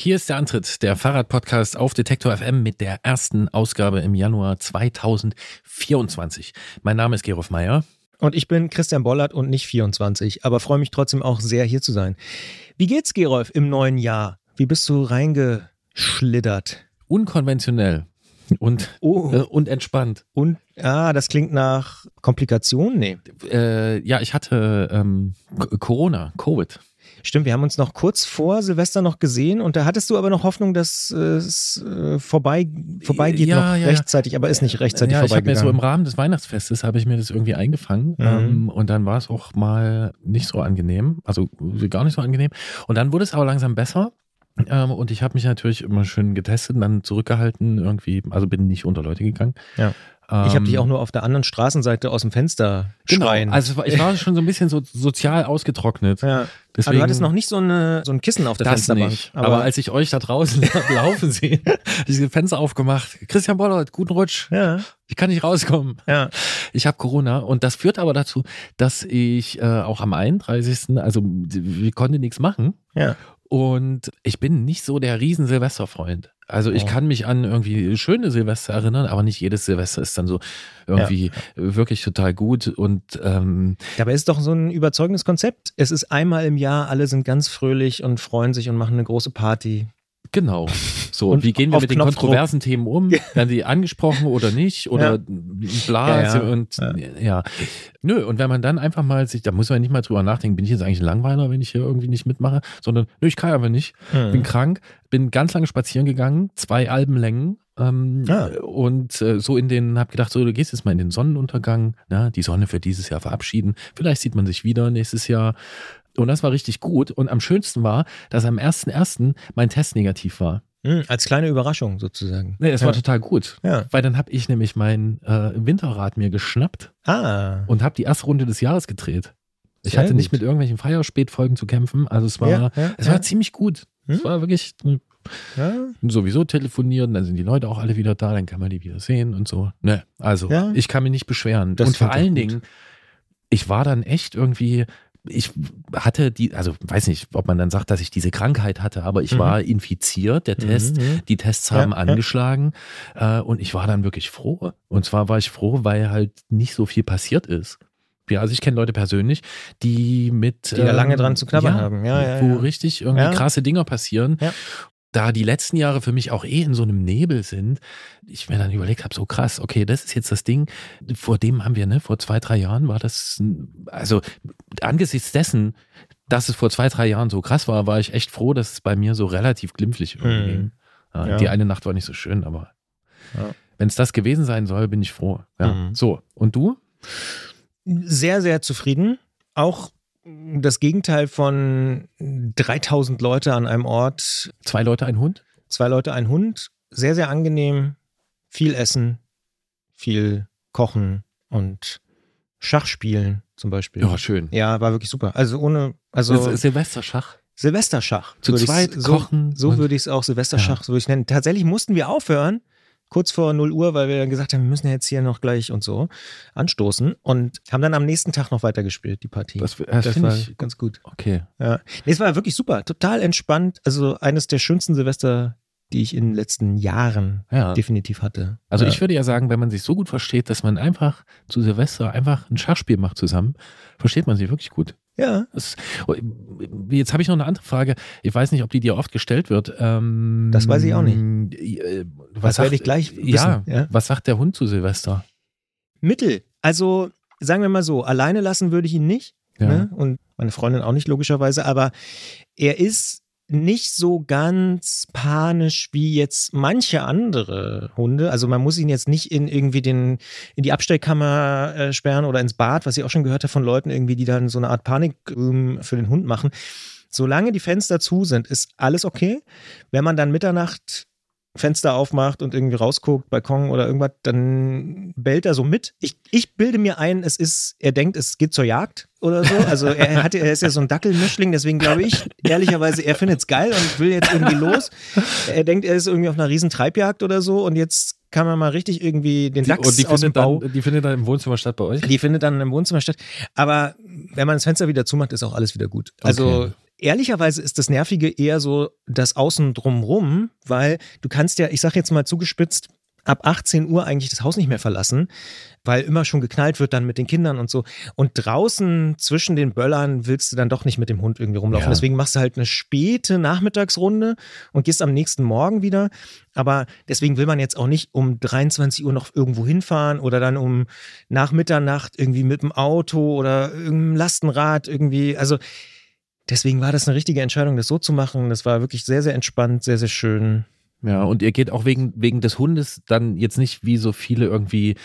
Hier ist der Antritt, der Fahrradpodcast auf Detektor FM mit der ersten Ausgabe im Januar 2024. Mein Name ist Gerolf Meyer. Und ich bin Christian Bollert und nicht 24, aber freue mich trotzdem auch sehr, hier zu sein. Wie geht's, Gerolf, im neuen Jahr? Wie bist du reingeschlittert? Unkonventionell und, Oh. äh, und entspannt. Und, ah, das klingt nach Komplikationen? Nee. Äh, ja, ich hatte ähm, Corona, Covid. Stimmt, wir haben uns noch kurz vor Silvester noch gesehen und da hattest du aber noch Hoffnung, dass äh, es äh, vorbei, vorbeigeht Ja, noch ja, rechtzeitig, aber ist nicht rechtzeitig ja, ich habe mir so im vorbeigegangen. Rahmen des Weihnachtsfestes habe ich mir das irgendwie eingefangen Mhm. ähm, und dann war es auch mal nicht so angenehm, also gar nicht so angenehm. Und dann wurde es aber langsam besser. Ähm, und ich habe mich natürlich immer schön getestet und dann zurückgehalten irgendwie, also bin nicht unter Leute gegangen. Ja. Ich habe Ähm, dich auch nur auf der anderen Straßenseite aus dem Fenster Genau, schreien. also ich war schon so ein bisschen so sozial ausgetrocknet. ja. aber Deswegen, du hattest noch nicht so, eine, so ein Kissen auf der das Fensterbank. nicht. Aber, als ich euch da draußen laufen sehe, habe ich das Fenster aufgemacht. Christian Bollert, guten Rutsch. ja, Ich kann nicht rauskommen. ja. Ich habe Corona und das führt aber dazu, dass ich äh, auch am 31. also wir konnten nichts machen Ja. Und ich bin nicht so der riesen Silvesterfreund. Also ich Oh. kann mich an irgendwie schöne Silvester erinnern, aber nicht jedes Silvester ist dann so irgendwie wirklich total gut und ähm, Dabei ist doch so ein überzeugendes Konzept. Es ist einmal im Jahr, alle sind ganz fröhlich und freuen sich und machen eine große Party. Genau. So, Und wie gehen wir mit den Knopfdruck. kontroversen Themen um? Werden die angesprochen oder nicht? Oder Ja. bla. Ja, ja. Und Ja. ja. Nö, und wenn man dann einfach mal sich, da muss man nicht mal drüber nachdenken, bin ich jetzt eigentlich ein Langweiler, wenn ich hier irgendwie nicht mitmache, sondern nö, ich kann aber nicht. Hm. Bin krank, bin ganz lange spazieren gegangen, zwei Albenlängen. Ähm, Ah. Und äh, so in den, hab gedacht, so, du gehst jetzt mal in den Sonnenuntergang, na, die Sonne für dieses Jahr verabschieden. Vielleicht sieht man sich wieder nächstes Jahr. Und das war richtig gut. Und am schönsten war, dass am 1.1. mein Test negativ war. Hm, als kleine Überraschung sozusagen. Nee, das ja. war total gut. Ja. Weil dann habe ich nämlich mein äh, Winterrad mir geschnappt Ah. und habe die erste Runde des Jahres gedreht. Ich Sehr hatte nicht gut. mit irgendwelchen Feierspätfolgen zu kämpfen. Also es war, Ja, es war ziemlich gut. Es Hm? war wirklich äh, ja. sowieso telefonieren, dann sind die Leute auch alle wieder da, dann kann man die wieder sehen und so. Ne, also Ja. ich kann mich nicht beschweren. Das und vor allen gut. Dingen, ich war dann echt irgendwie, ich hatte die, also weiß nicht, ob man dann sagt, dass ich diese Krankheit hatte, aber ich Mhm. war infiziert, der Test. Mhm. Die Tests haben Ja, ja. angeschlagen äh, und ich war dann wirklich froh. Und zwar war ich froh, weil halt nicht so viel passiert ist. Ja, also ich kenne Leute persönlich, die mit Die da lange dran zu knabbern haben. Ja, ja, wo ja. richtig irgendwie Ja. krasse Dinger passieren. Da die letzten Jahre für mich auch eh in so einem Nebel sind, ich mir dann überlegt habe, so krass, okay, das ist jetzt das Ding, vor dem haben wir, ne, vor zwei, drei Jahren war das, also angesichts dessen, dass es vor zwei, drei Jahren so krass war, war ich echt froh, dass es bei mir so relativ glimpflich irgendwie Mhm. ging. Ja, Ja. Die eine Nacht war nicht so schön, aber Ja. wenn es das gewesen sein soll, bin ich froh. Ja. Mhm. So, und du? Sehr, sehr zufrieden. Auch das Gegenteil von 3000 Leute an einem Ort, Zwei Leute, ein Hund? zwei Leute, ein Hund. Sehr, sehr angenehm. Viel essen, viel kochen und Schach spielen zum Beispiel. Ja, schön. Ja, war wirklich super. Also ohne, also Silvesterschach. Silvesterschach. Zu zweit so, kochen. So würde ich es auch Silvesterschach, so würde ich nennen. Tatsächlich mussten wir aufhören, kurz vor 0 Uhr, weil wir dann gesagt haben, wir müssen ja jetzt hier noch gleich und so anstoßen und haben dann am nächsten Tag noch weitergespielt, die Partie. Das, das, das finde war ich ganz gut. Okay. Ja. Nee, es war wirklich super, total entspannt. Also eines der schönsten Silvester, die ich in den letzten Jahren Ja. definitiv hatte. Also ja. ich würde ja sagen, wenn man sich so gut versteht, dass man einfach zu Silvester einfach ein Schachspiel macht zusammen, versteht man sich wirklich gut. Ja. Das, oh, jetzt habe ich noch eine andere Frage. Ich weiß nicht, ob die dir oft gestellt wird. Ähm, Das weiß ich auch nicht. äh, Was Das werde ich gleich wissen, Ja, ja. was sagt der Hund zu Silvester? Mittel. Also sagen wir mal so, alleine lassen würde ich ihn nicht. Ja. Ne? Und meine Freundin auch nicht, logischerweise. Aber er ist nicht so ganz panisch wie jetzt manche andere Hunde. Also man muss ihn jetzt nicht in irgendwie den, in die Abstellkammer äh, sperren oder ins Bad, was ich auch schon gehört habe von Leuten irgendwie, die dann so eine Art Panik ähm, für den Hund machen. Solange die Fenster zu sind, ist alles okay. Wenn man dann Mitternacht Fenster aufmacht und irgendwie rausguckt, Balkon oder irgendwas, dann bellt er so mit. Ich, ich bilde mir ein, es ist, er denkt, es geht zur Jagd oder so. Also er, hat, er ist ja so ein Dackelmischling, deswegen glaube ich, ehrlicherweise, er findet es geil und will jetzt irgendwie los. Er denkt, er ist irgendwie auf einer riesen Treibjagd oder so und jetzt kann man mal richtig irgendwie den Die, Dachs und die aus dem findet, Bau. dann, die findet dann im Wohnzimmer statt bei euch? Die findet dann im Wohnzimmer statt. Aber wenn man das Fenster wieder zumacht, ist auch alles wieder gut. Also Okay. Ehrlicherweise ist das Nervige eher so das Außen drumrum, weil du kannst ja, ich sag jetzt mal zugespitzt, ab 18 Uhr eigentlich das Haus nicht mehr verlassen, weil immer schon geknallt wird dann mit den Kindern und so. Und draußen zwischen den Böllern willst du dann doch nicht mit dem Hund irgendwie rumlaufen. Ja. Deswegen machst du halt eine späte Nachmittagsrunde und gehst am nächsten Morgen wieder. Aber deswegen will man jetzt auch nicht um 23 Uhr noch irgendwo hinfahren oder dann um nach Mitternacht irgendwie mit dem Auto oder irgendeinem Lastenrad irgendwie. Also deswegen war das eine richtige Entscheidung, das so zu machen. Das war wirklich sehr, sehr entspannt, sehr, sehr schön. Ja, und ihr geht auch wegen, wegen des Hundes dann jetzt nicht wie so viele irgendwie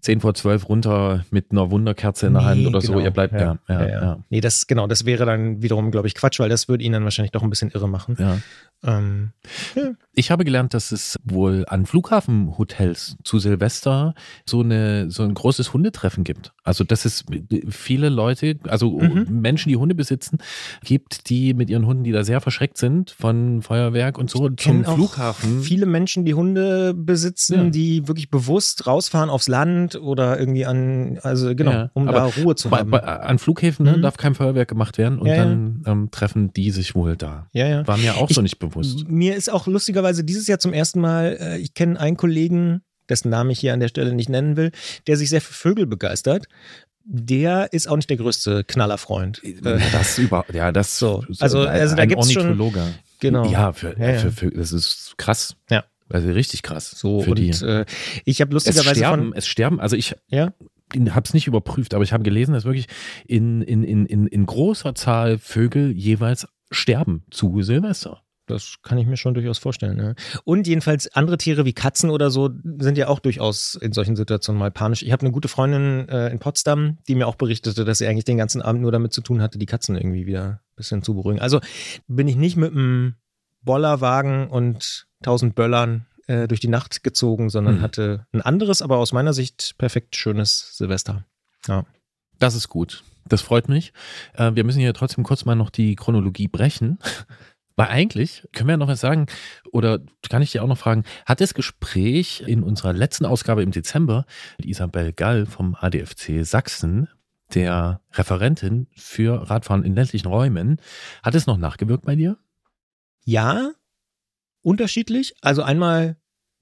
10 vor 12 runter mit einer Wunderkerze in der nee, Hand oder genau. so. Ihr bleibt ja, ja, ja, ja. Nee, das genau, das wäre dann wiederum, glaube ich, Quatsch, weil das würde ihn dann wahrscheinlich doch ein bisschen irre machen. Ja. Ähm, ja. Ich habe gelernt, dass es wohl an Flughafenhotels zu Silvester so, eine, so ein großes Hundetreffen gibt. Also, dass es viele Leute, also mhm. Menschen, die Hunde besitzen, gibt, die mit ihren Hunden, die da sehr verschreckt sind von Feuerwerk und so, ich zum Flughafen. Viele Menschen, die Hunde besitzen, ja. die wirklich bewusst rausfahren aufs Land oder irgendwie an, also genau, ja, um da Ruhe zu haben. Bei, an Flughäfen ne, mhm. darf kein Feuerwerk gemacht werden und dann ähm, treffen die sich wohl da. Ja, ja. War mir auch ich, so nicht bewusst. Mir ist auch lustigerweise dieses Jahr zum ersten Mal, äh, ich kenne einen Kollegen, dessen Namen ich hier an der Stelle nicht nennen will, der sich sehr für Vögel begeistert. Der ist auch nicht der größte Knallerfreund. Äh, das über, ja, das so. Also, also da gibt es schon. Genau. Ja, für, ja, ja. Für, für, das ist krass. Ja. Also richtig krass. So für und, die. Äh, ich habe lustigerweise es sterben, von, es sterben. Also ich ja? habe es nicht überprüft, aber ich habe gelesen, dass wirklich in, in, in, in, in großer Zahl Vögel jeweils sterben zu Silvester. Das kann ich mir schon durchaus vorstellen. Ja. Und jedenfalls andere Tiere wie Katzen oder so sind ja auch durchaus in solchen Situationen mal panisch. Ich habe eine gute Freundin äh, in Potsdam, die mir auch berichtete, dass sie eigentlich den ganzen Abend nur damit zu tun hatte, die Katzen irgendwie wieder ein bisschen zu beruhigen. Also bin ich nicht mit einem Bollerwagen und tausend Böllern äh, durch die Nacht gezogen, sondern hm. hatte ein anderes, aber aus meiner Sicht perfekt schönes Silvester. Ja. Das ist gut. Das freut mich. Äh, wir müssen hier trotzdem kurz mal noch die Chronologie brechen. Weil eigentlich können wir ja noch was sagen, oder kann ich dir auch noch fragen, hat das Gespräch in unserer letzten Ausgabe im Dezember mit Isabel Gall vom ADFC Sachsen, der Referentin für Radfahren in ländlichen Räumen, hat es noch nachgewirkt bei dir? Ja, unterschiedlich. Also einmal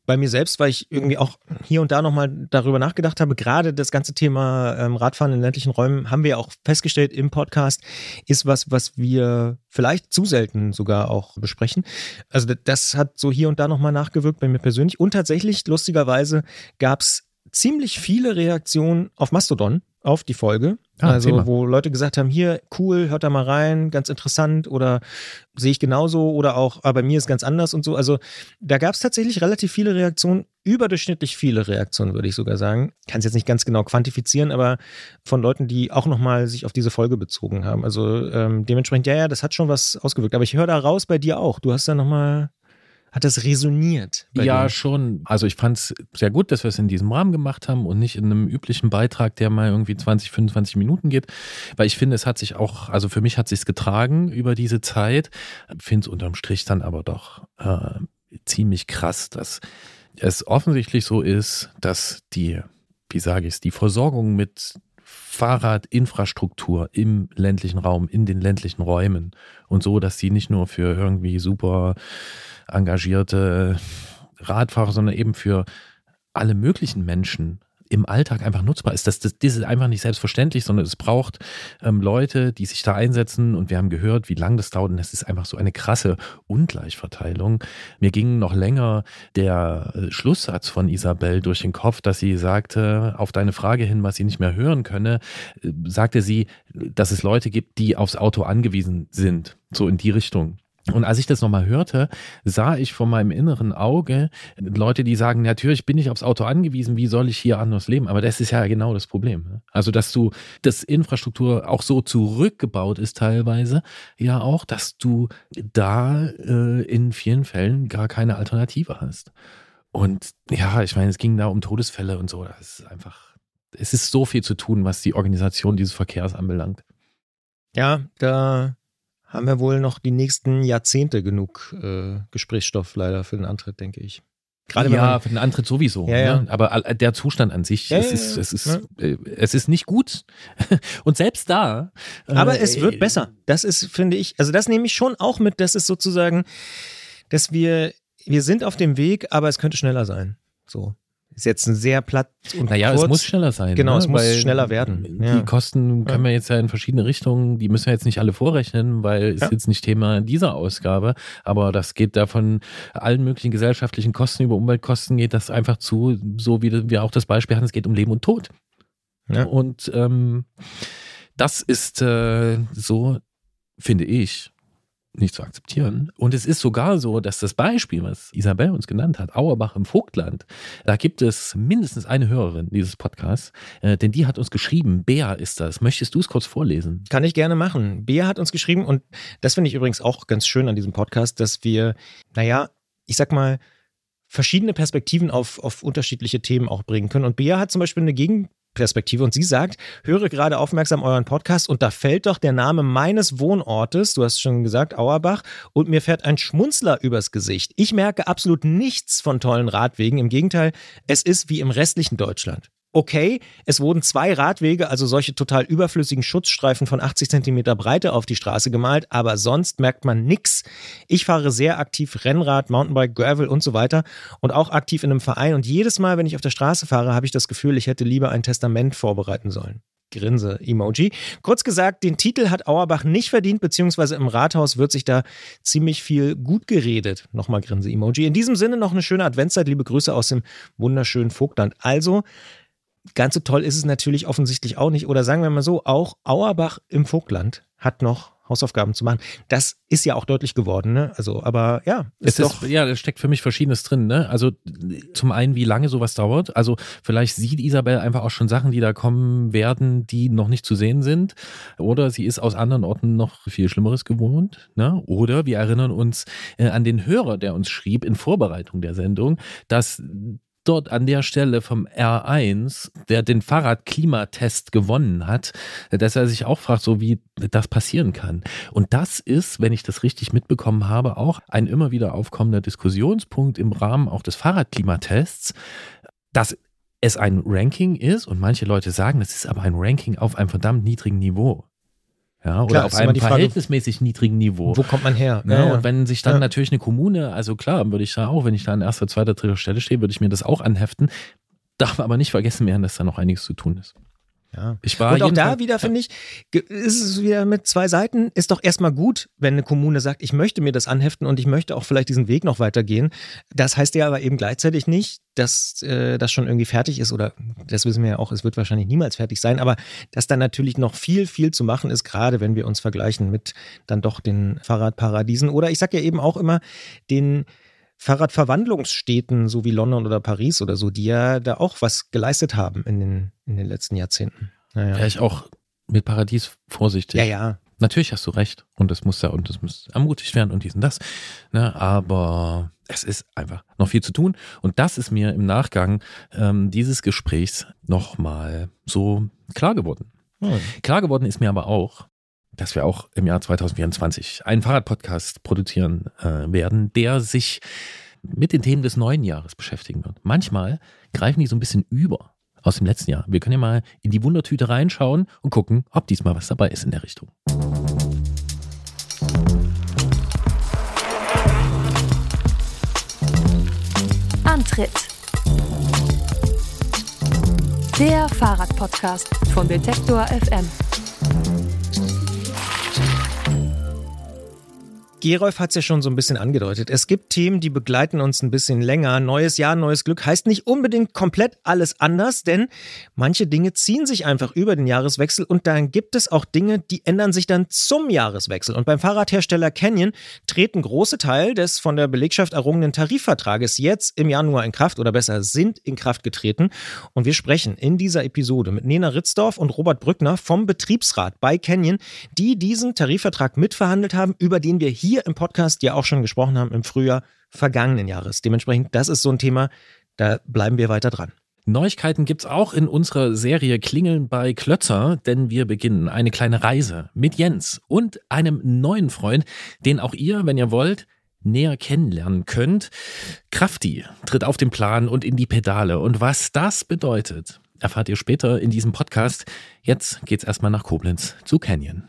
bei mir selbst, weil ich irgendwie auch hier und da nochmal darüber nachgedacht habe, gerade das ganze Thema ähm, Radfahren in ländlichen Räumen haben wir ja auch festgestellt im Podcast, ist was, was wir vielleicht zu selten sogar auch besprechen. Also das hat so hier und da nochmal nachgewirkt bei mir persönlich. Und tatsächlich, lustigerweise, gab es ziemlich viele Reaktionen auf Mastodon auf die Folge. Ah, also, wo Leute gesagt haben: hier, cool, hört da mal rein, ganz interessant oder sehe ich genauso oder auch, aber ah, bei mir ist ganz anders und so. Also, da gab es tatsächlich relativ viele Reaktionen, überdurchschnittlich viele Reaktionen, würde ich sogar sagen. Kann es jetzt nicht ganz genau quantifizieren, aber von Leuten, die auch nochmal sich auf diese Folge bezogen haben. Also, ähm, dementsprechend, ja, ja, das hat schon was ausgewirkt. Aber ich höre da raus bei dir auch. Du hast da nochmal hat das resoniert? Ja, dir? schon. Also ich fand es sehr gut, dass wir es in diesem Rahmen gemacht haben und nicht in einem üblichen Beitrag, der mal irgendwie 20, 25 Minuten geht. Weil ich finde, es hat sich auch, also für mich hat sich getragen über diese Zeit. Finde es unterm Strich dann aber doch äh, ziemlich krass, dass es offensichtlich so ist, dass die, wie sage ich es, die Versorgung mit Fahrradinfrastruktur im ländlichen Raum, in den ländlichen Räumen und so, dass sie nicht nur für irgendwie super engagierte Radfahrer, sondern eben für alle möglichen Menschen im Alltag einfach nutzbar ist. Das, das, das ist einfach nicht selbstverständlich, sondern es braucht ähm, Leute, die sich da einsetzen. Und wir haben gehört, wie lange das dauert. Und es ist einfach so eine krasse Ungleichverteilung. Mir ging noch länger der äh, Schlusssatz von Isabel durch den Kopf, dass sie sagte, auf deine Frage hin, was sie nicht mehr hören könne, äh, sagte sie, dass es Leute gibt, die aufs Auto angewiesen sind. So in die Richtung. Und als ich das nochmal hörte, sah ich vor meinem inneren Auge Leute, die sagen, natürlich bin ich aufs Auto angewiesen, wie soll ich hier anders leben? Aber das ist ja genau das Problem. Ne? Also, dass du, das Infrastruktur auch so zurückgebaut ist teilweise, ja auch, dass du da äh, in vielen Fällen gar keine Alternative hast. Und ja, ich meine, es ging da um Todesfälle und so. Das ist einfach, es ist so viel zu tun, was die Organisation dieses Verkehrs anbelangt. Ja, da haben wir wohl noch die nächsten Jahrzehnte genug äh, Gesprächsstoff leider für den Antritt, denke ich. Gerade ja, man, für den Antritt sowieso. Ja, ja. Ne? Aber der Zustand an sich, Ja, es, ist, es, ist, äh, es ist nicht gut. Und selbst da. Aber äh, es wird besser. Das ist, finde ich, also das nehme ich schon auch mit, dass es sozusagen, dass wir, wir sind auf dem Weg, aber es könnte schneller sein. So. Ist jetzt ein sehr platt und Naja, kurz. es muss schneller sein. Genau, ne? es muss Weil schneller werden. Die Ja. Kosten können wir jetzt ja in verschiedene Richtungen, die müssen wir jetzt nicht alle vorrechnen, weil ist Ja. jetzt nicht Thema dieser Ausgabe. Aber das geht da von allen möglichen gesellschaftlichen Kosten über Umweltkosten geht das einfach zu, so wie wir auch das Beispiel hatten, es geht um Leben und Tod. Ja. Und ähm, das ist äh, so, finde ich, nicht zu akzeptieren. Und es ist sogar so, dass das Beispiel, was Isabel uns genannt hat, Auerbach im Vogtland, da gibt es mindestens eine Hörerin dieses Podcasts, äh, denn die hat uns geschrieben, Bea ist das. Möchtest du es kurz vorlesen? Kann ich gerne machen. Bea hat uns geschrieben und das finde ich übrigens auch ganz schön an diesem Podcast, dass wir, naja, ich sag mal, verschiedene Perspektiven auf, auf unterschiedliche Themen auch bringen können. Und Bea hat zum Beispiel eine Gegenperspektive und sie sagt, höre gerade aufmerksam euren Podcast und da fällt doch der Name meines Wohnortes, du hast schon gesagt, Auerbach, und mir fährt ein Schmunzler übers Gesicht. Ich merke absolut nichts von tollen Radwegen. Im Gegenteil, es ist wie im restlichen Deutschland. Okay, es wurden zwei Radwege, also solche total überflüssigen Schutzstreifen von 80 Zentimeter Breite auf die Straße gemalt, aber sonst merkt man nix. Ich fahre sehr aktiv Rennrad, Mountainbike, Gravel und so weiter und auch aktiv in einem Verein und jedes Mal, wenn ich auf der Straße fahre, habe ich das Gefühl, ich hätte lieber ein Testament vorbereiten sollen. Grinse-Emoji. Kurz gesagt, den Titel hat Auerbach nicht verdient, beziehungsweise im Rathaus wird sich da ziemlich viel gut geredet. Nochmal Grinse-Emoji. In diesem Sinne noch eine schöne Adventszeit. Liebe Grüße aus dem wunderschönen Vogtland. Also, ganz so toll ist es natürlich offensichtlich auch nicht. Oder sagen wir mal so, auch Auerbach im Vogtland hat noch Hausaufgaben zu machen. Das ist ja auch deutlich geworden, ne? Also, aber ja, Es ist doch. ist, ja, da steckt für mich Verschiedenes drin. Ne? Also zum einen, wie lange sowas dauert. Also vielleicht sieht Isabel einfach auch schon Sachen, die da kommen werden, die noch nicht zu sehen sind. Oder sie ist aus anderen Orten noch viel Schlimmeres gewohnt. Ne? Oder wir erinnern uns äh, an den Hörer, der uns schrieb in Vorbereitung der Sendung, dass dort an der Stelle vom R1, der den Fahrradklimatest gewonnen hat, dass er sich auch fragt, so wie das passieren kann. Und das ist, wenn ich das richtig mitbekommen habe, auch ein immer wieder aufkommender Diskussionspunkt im Rahmen auch des Fahrradklimatests, dass es ein Ranking ist und manche Leute sagen, das ist aber ein Ranking auf einem verdammt niedrigen Niveau. Ja, oder Klar, auf einem die Frage, verhältnismäßig niedrigen Niveau. Wo kommt man her? Ne? Ja, ja. Und wenn sich dann Ja. natürlich eine Kommune, also klar, würde ich da auch, wenn ich da an erster, zweiter, dritter Stelle stehe, würde ich mir das auch anheften. Darf aber nicht vergessen werden, dass da noch einiges zu tun ist. Ja. Ich war Und auch da jedenfalls- wieder, finde ich, ist es wieder mit zwei Seiten. Ist doch erstmal gut, wenn eine Kommune sagt, ich möchte mir das anheften und ich möchte auch vielleicht diesen Weg noch weitergehen. Das heißt ja aber eben gleichzeitig nicht, dass äh, das schon irgendwie fertig ist oder das wissen wir ja auch, es wird wahrscheinlich niemals fertig sein, aber dass dann natürlich noch viel, viel zu machen ist, gerade wenn wir uns vergleichen mit dann doch den Fahrradparadiesen oder ich sage ja eben auch immer den Fahrradverwandlungsstädten, so wie London oder Paris oder so, die ja da auch was geleistet haben in den, in den letzten Jahrzehnten. Naja. wäre ich auch mit Paradies vorsichtig. Ja, ja. Natürlich hast du recht und es muss ja und es muss ermutigt werden und dies und das. Ne? Aber es ist einfach noch viel zu tun und das ist mir im Nachgang ähm, dieses Gesprächs nochmal so klar geworden. Hm. Klar geworden ist mir aber auch, dass wir auch im Jahr 2024 einen Fahrradpodcast produzieren äh, werden, der sich mit den Themen des neuen Jahres beschäftigen wird. Manchmal greifen die so ein bisschen über aus dem letzten Jahr. Wir können ja mal in die Wundertüte reinschauen und gucken, ob diesmal was dabei ist in der Richtung. Antritt. Der Fahrradpodcast von Detektor FM. Gerolf hat es ja schon so ein bisschen angedeutet. Es gibt Themen, die begleiten uns ein bisschen länger. Neues Jahr, neues Glück heißt nicht unbedingt komplett alles anders, denn manche Dinge ziehen sich einfach über den Jahreswechsel und dann gibt es auch Dinge, die ändern sich dann zum Jahreswechsel. Und beim Fahrradhersteller Canyon treten große Teil des von der Belegschaft errungenen Tarifvertrages jetzt im Januar in Kraft oder besser sind in Kraft getreten. Und wir sprechen in dieser Episode mit Nena Ritzdorf und Robert Brückner vom Betriebsrat bei Canyon, die diesen Tarifvertrag mitverhandelt haben, über den wir hier im Podcast ja auch schon gesprochen haben im Frühjahr vergangenen Jahres. Dementsprechend, das ist so ein Thema, da bleiben wir weiter dran. Neuigkeiten gibt's auch in unserer Serie Klingeln bei Klötzer, denn wir beginnen eine kleine Reise mit Jens und einem neuen Freund, den auch ihr, wenn ihr wollt, näher kennenlernen könnt. Krafti tritt auf den Plan und in die Pedale. Und was das bedeutet, erfahrt ihr später in diesem Podcast. Jetzt geht's erstmal nach Koblenz zu Canyon.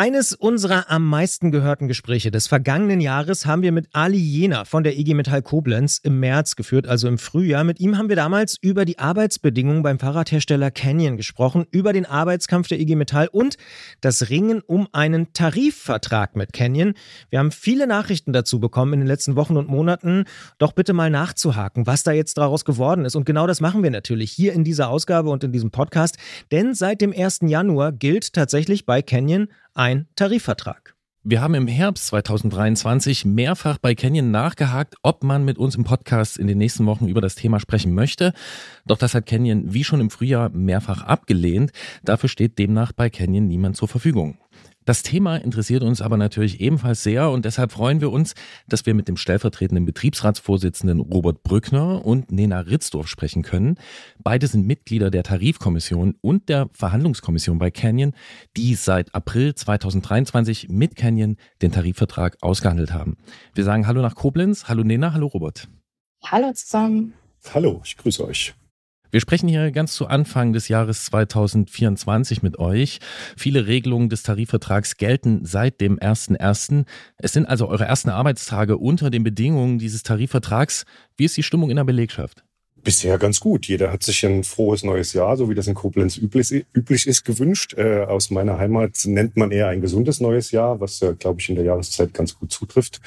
Eines unserer am meisten gehörten Gespräche des vergangenen Jahres haben wir mit Ali Jena von der IG Metall Koblenz im März geführt, also im Frühjahr. Mit ihm haben wir damals über die Arbeitsbedingungen beim Fahrradhersteller Canyon gesprochen, über den Arbeitskampf der IG Metall und das Ringen um einen Tarifvertrag mit Canyon. Wir haben viele Nachrichten dazu bekommen in den letzten Wochen und Monaten. Doch bitte mal nachzuhaken, was da jetzt daraus geworden ist. Und genau das machen wir natürlich hier in dieser Ausgabe und in diesem Podcast. Denn seit dem 1. Januar gilt tatsächlich bei Canyon ein Tarifvertrag. Wir haben im Herbst 2023 mehrfach bei Canyon nachgehakt, ob man mit uns im Podcast in den nächsten Wochen über das Thema sprechen möchte. Doch das hat Canyon wie schon im Frühjahr mehrfach abgelehnt. Dafür steht demnach bei Canyon niemand zur Verfügung. Das Thema interessiert uns aber natürlich ebenfalls sehr und deshalb freuen wir uns, dass wir mit dem stellvertretenden Betriebsratsvorsitzenden Robert Brückner und Nena Ritzdorf sprechen können. Beide sind Mitglieder der Tarifkommission und der Verhandlungskommission bei Canyon, die seit April 2023 mit Canyon den Tarifvertrag ausgehandelt haben. Wir sagen Hallo nach Koblenz. Hallo Nena, hallo Robert. Hallo zusammen. Hallo, ich grüße euch. Wir sprechen hier ganz zu Anfang des Jahres 2024 mit euch. Viele Regelungen des Tarifvertrags gelten seit dem 1.1. Es sind also eure ersten Arbeitstage unter den Bedingungen dieses Tarifvertrags. Wie ist die Stimmung in der Belegschaft? Bisher ganz gut. Jeder hat sich ein frohes neues Jahr, so wie das in Koblenz üblich, üblich ist, gewünscht. Äh, aus meiner Heimat nennt man eher ein gesundes neues Jahr, was, äh, glaube ich, in der Jahreszeit ganz gut zutrifft.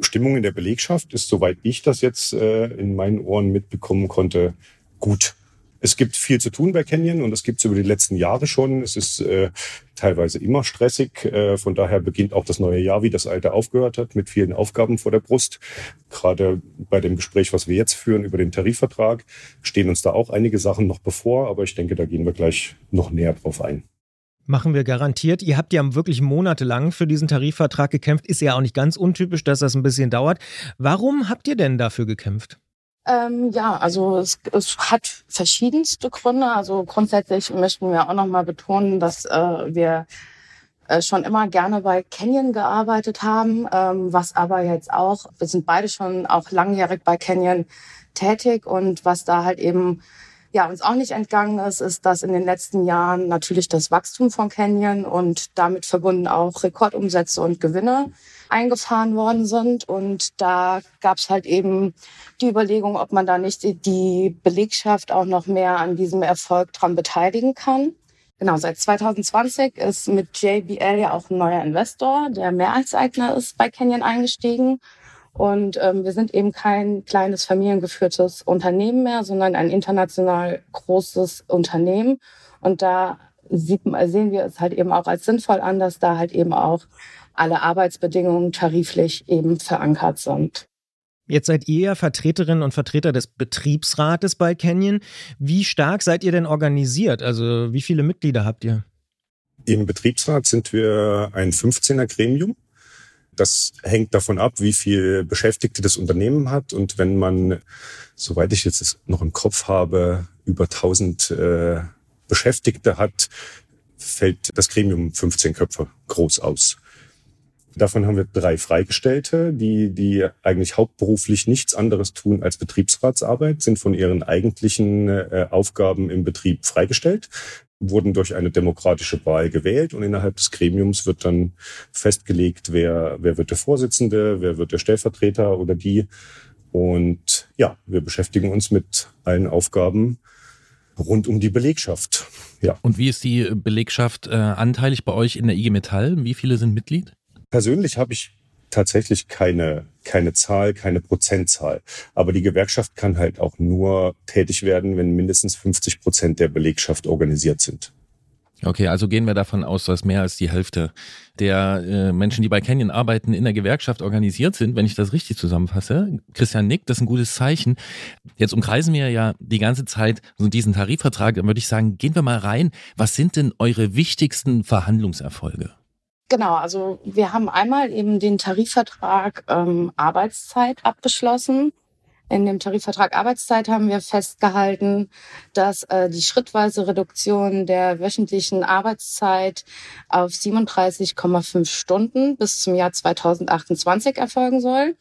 Stimmung in der Belegschaft ist, soweit ich das jetzt äh, in meinen Ohren mitbekommen konnte, gut. Es gibt viel zu tun bei Canyon und das gibt es über die letzten Jahre schon. Es ist äh, teilweise immer stressig. Äh, von daher beginnt auch das neue Jahr, wie das alte aufgehört hat, mit vielen Aufgaben vor der Brust. Gerade bei dem Gespräch, was wir jetzt führen über den Tarifvertrag, stehen uns da auch einige Sachen noch bevor, aber ich denke, da gehen wir gleich noch näher drauf ein. Machen wir garantiert. Ihr habt ja wirklich monatelang für diesen Tarifvertrag gekämpft. Ist ja auch nicht ganz untypisch, dass das ein bisschen dauert. Warum habt ihr denn dafür gekämpft? Ähm, ja, also es, es hat verschiedenste Gründe. Also grundsätzlich möchten wir auch nochmal betonen, dass äh, wir äh, schon immer gerne bei Canyon gearbeitet haben, ähm, was aber jetzt auch, wir sind beide schon auch langjährig bei Canyon tätig und was da halt eben ja, uns auch nicht entgangen ist, ist, dass in den letzten Jahren natürlich das Wachstum von Canyon und damit verbunden auch Rekordumsätze und Gewinne eingefahren worden sind. Und da gab es halt eben die Überlegung, ob man da nicht die Belegschaft auch noch mehr an diesem Erfolg dran beteiligen kann. Genau, seit 2020 ist mit JBL ja auch ein neuer Investor, der Mehrheitseigner ist bei Canyon eingestiegen. Und ähm, wir sind eben kein kleines familiengeführtes Unternehmen mehr, sondern ein international großes Unternehmen. Und da sieht, sehen wir es halt eben auch als sinnvoll an, dass da halt eben auch alle Arbeitsbedingungen tariflich eben verankert sind. Jetzt seid ihr ja Vertreterinnen und Vertreter des Betriebsrates bei Canyon. Wie stark seid ihr denn organisiert? Also wie viele Mitglieder habt ihr? Im Betriebsrat sind wir ein 15er Gremium. Das hängt davon ab, wie viel Beschäftigte das Unternehmen hat. Und wenn man, soweit ich jetzt noch im Kopf habe, über 1000 äh, Beschäftigte hat, fällt das Gremium 15 Köpfe groß aus. Davon haben wir drei Freigestellte, die, die eigentlich hauptberuflich nichts anderes tun als Betriebsratsarbeit, sind von ihren eigentlichen äh, Aufgaben im Betrieb freigestellt wurden durch eine demokratische Wahl gewählt und innerhalb des Gremiums wird dann festgelegt, wer, wer wird der Vorsitzende, wer wird der Stellvertreter oder die. Und ja, wir beschäftigen uns mit allen Aufgaben rund um die Belegschaft. Ja. Und wie ist die Belegschaft äh, anteilig bei euch in der IG Metall? Wie viele sind Mitglied? Persönlich habe ich tatsächlich keine, keine Zahl, keine Prozentzahl. Aber die Gewerkschaft kann halt auch nur tätig werden, wenn mindestens 50 Prozent der Belegschaft organisiert sind. Okay, also gehen wir davon aus, dass mehr als die Hälfte der äh, Menschen, die bei Canyon arbeiten, in der Gewerkschaft organisiert sind, wenn ich das richtig zusammenfasse. Christian nickt, das ist ein gutes Zeichen. Jetzt umkreisen wir ja die ganze Zeit so diesen Tarifvertrag. Dann würde ich sagen, gehen wir mal rein. Was sind denn eure wichtigsten Verhandlungserfolge? Genau, also wir haben einmal eben den Tarifvertrag ähm, Arbeitszeit abgeschlossen. In dem Tarifvertrag Arbeitszeit haben wir festgehalten, dass äh, die schrittweise Reduktion der wöchentlichen Arbeitszeit auf 37,5 Stunden bis zum Jahr 2028 erfolgen soll.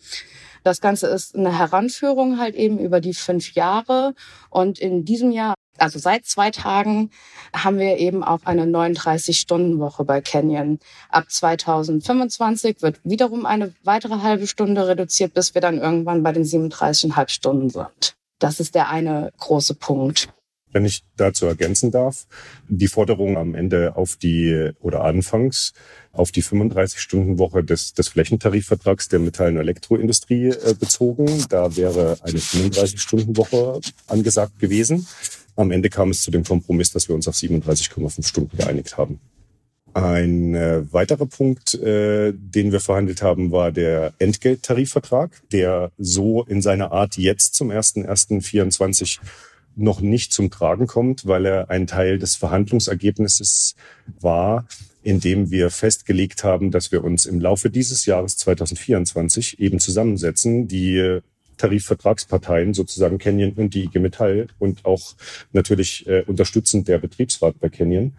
Das Ganze ist eine Heranführung halt eben über die fünf Jahre. Und in diesem Jahr, also seit zwei Tagen, haben wir eben auch eine 39-Stunden-Woche bei Canyon. Ab 2025 wird wiederum eine weitere halbe Stunde reduziert, bis wir dann irgendwann bei den 37,5 Stunden sind. Das ist der eine große Punkt wenn ich dazu ergänzen darf, die Forderung am Ende auf die oder anfangs auf die 35-Stunden-Woche des, des Flächentarifvertrags der Metall- und Elektroindustrie äh, bezogen. Da wäre eine 35-Stunden-Woche angesagt gewesen. Am Ende kam es zu dem Kompromiss, dass wir uns auf 37,5 Stunden geeinigt haben. Ein äh, weiterer Punkt, äh, den wir verhandelt haben, war der Entgelttarifvertrag, der so in seiner Art jetzt zum 1.1.24 noch nicht zum Tragen kommt, weil er ein Teil des Verhandlungsergebnisses war, indem wir festgelegt haben, dass wir uns im Laufe dieses Jahres 2024 eben zusammensetzen, die Tarifvertragsparteien, sozusagen Canyon und die IG Metall und auch natürlich äh, unterstützend der Betriebsrat bei Canyon,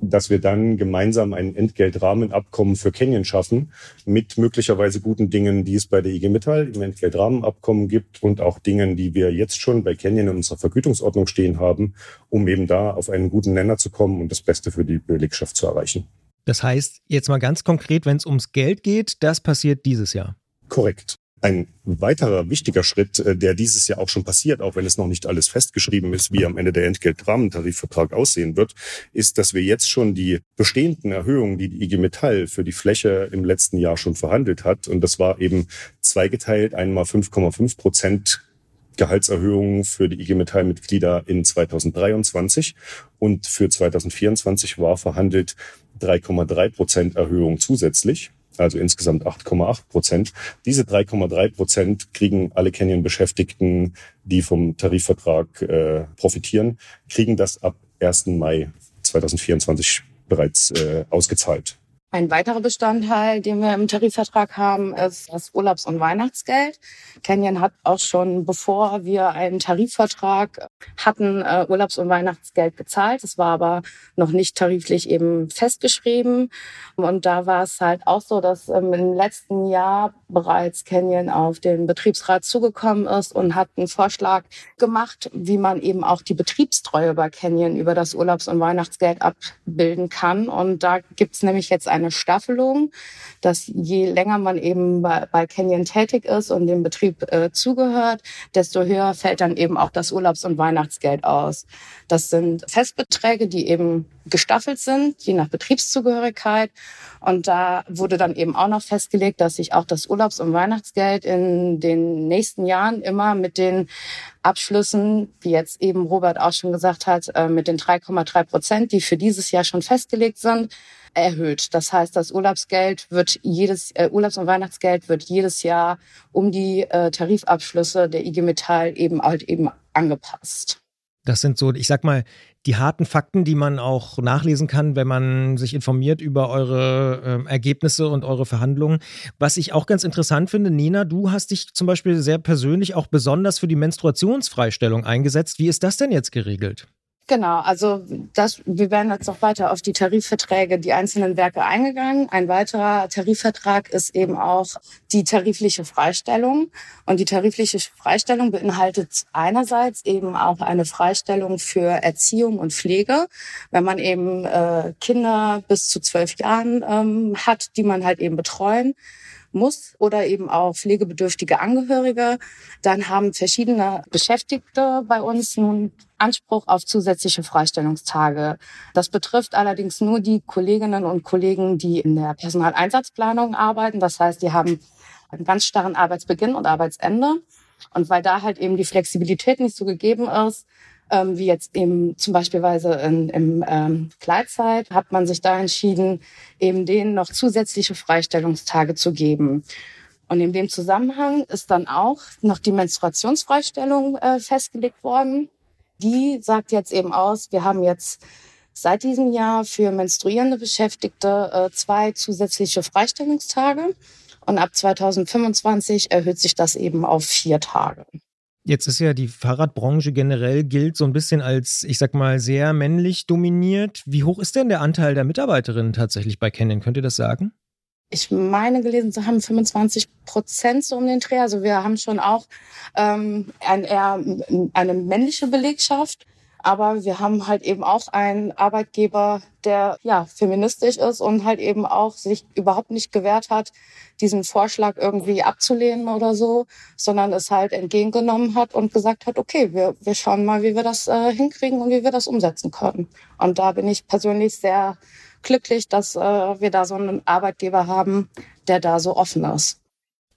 dass wir dann gemeinsam ein Entgeltrahmenabkommen für Canyon schaffen mit möglicherweise guten Dingen, die es bei der IG Metall im Entgeltrahmenabkommen gibt und auch Dingen, die wir jetzt schon bei Canyon in unserer Vergütungsordnung stehen haben, um eben da auf einen guten Nenner zu kommen und das Beste für die Belegschaft zu erreichen. Das heißt, jetzt mal ganz konkret, wenn es ums Geld geht, das passiert dieses Jahr. Korrekt. Ein weiterer wichtiger Schritt, äh, der dieses Jahr auch schon passiert, auch wenn es noch nicht alles festgeschrieben ist, wie am Ende der Entgeltrahmentarifvertrag aussehen wird, ist, dass wir jetzt schon die bestehenden Erhöhungen, die die IG Metall für die Fläche im letzten Jahr schon verhandelt hat, und das war eben zweigeteilt, einmal 5,5 Prozent Gehaltserhöhungen für die IG Metall-Mitglieder in 2023 und für 2024 war verhandelt 3,3 Prozent Erhöhung zusätzlich also insgesamt 8,8 Prozent. Diese 3,3 Prozent kriegen alle Canyon-Beschäftigten, die vom Tarifvertrag äh, profitieren, kriegen das ab 1. Mai 2024 bereits äh, ausgezahlt. Ein weiterer Bestandteil, den wir im Tarifvertrag haben, ist das Urlaubs- und Weihnachtsgeld. Canyon hat auch schon, bevor wir einen Tarifvertrag hatten, äh, Urlaubs- und Weihnachtsgeld gezahlt. Es war aber noch nicht tariflich eben festgeschrieben. Und da war es halt auch so, dass ähm, im letzten Jahr bereits Canyon auf den Betriebsrat zugekommen ist und hat einen Vorschlag gemacht, wie man eben auch die Betriebstreue bei Canyon über das Urlaubs- und Weihnachtsgeld abbilden kann. Und da gibt's nämlich jetzt eine Staffelung, dass je länger man eben bei, bei Canyon tätig ist und dem Betrieb äh, zugehört, desto höher fällt dann eben auch das Urlaubs- und Weihnachtsgeld aus. Das sind Festbeträge, die eben gestaffelt sind, je nach Betriebszugehörigkeit. Und da wurde dann eben auch noch festgelegt, dass sich auch das Urlaubs- und Weihnachtsgeld in den nächsten Jahren immer mit den Abschlüssen, wie jetzt eben Robert auch schon gesagt hat, äh, mit den 3,3 Prozent, die für dieses Jahr schon festgelegt sind, erhöht. Das heißt, das Urlaubsgeld wird jedes äh, Urlaubs- und Weihnachtsgeld wird jedes Jahr um die äh, Tarifabschlüsse der IG Metall eben halt eben angepasst. Das sind so, ich sag mal, die harten Fakten, die man auch nachlesen kann, wenn man sich informiert über eure äh, Ergebnisse und eure Verhandlungen. Was ich auch ganz interessant finde, Nina, du hast dich zum Beispiel sehr persönlich auch besonders für die Menstruationsfreistellung eingesetzt. Wie ist das denn jetzt geregelt? Genau, also das, wir werden jetzt noch weiter auf die Tarifverträge, die einzelnen Werke eingegangen. Ein weiterer Tarifvertrag ist eben auch die tarifliche Freistellung. Und die tarifliche Freistellung beinhaltet einerseits eben auch eine Freistellung für Erziehung und Pflege, wenn man eben äh, Kinder bis zu zwölf Jahren ähm, hat, die man halt eben betreuen muss oder eben auch pflegebedürftige Angehörige. Dann haben verschiedene Beschäftigte bei uns nun Anspruch auf zusätzliche Freistellungstage. Das betrifft allerdings nur die Kolleginnen und Kollegen, die in der Personaleinsatzplanung arbeiten. Das heißt, die haben einen ganz starren Arbeitsbeginn und Arbeitsende. Und weil da halt eben die Flexibilität nicht so gegeben ist, ähm, wie jetzt eben zum Beispiel in, im ähm, Gleitzeit, hat man sich da entschieden, eben denen noch zusätzliche Freistellungstage zu geben. Und in dem Zusammenhang ist dann auch noch die Menstruationsfreistellung äh, festgelegt worden. Die sagt jetzt eben aus, wir haben jetzt seit diesem Jahr für menstruierende Beschäftigte äh, zwei zusätzliche Freistellungstage. Und ab 2025 erhöht sich das eben auf vier Tage. Jetzt ist ja die Fahrradbranche generell gilt so ein bisschen als, ich sag mal, sehr männlich dominiert. Wie hoch ist denn der Anteil der Mitarbeiterinnen tatsächlich bei Canon? Könnt ihr das sagen? Ich meine gelesen zu haben 25 Prozent so um den Dreh. Also wir haben schon auch ähm, ein, eher eine männliche Belegschaft. Aber wir haben halt eben auch einen Arbeitgeber, der ja feministisch ist und halt eben auch sich überhaupt nicht gewehrt hat, diesen Vorschlag irgendwie abzulehnen oder so, sondern es halt entgegengenommen hat und gesagt hat, okay, wir, wir schauen mal, wie wir das äh, hinkriegen und wie wir das umsetzen können. Und da bin ich persönlich sehr glücklich, dass äh, wir da so einen Arbeitgeber haben, der da so offen ist.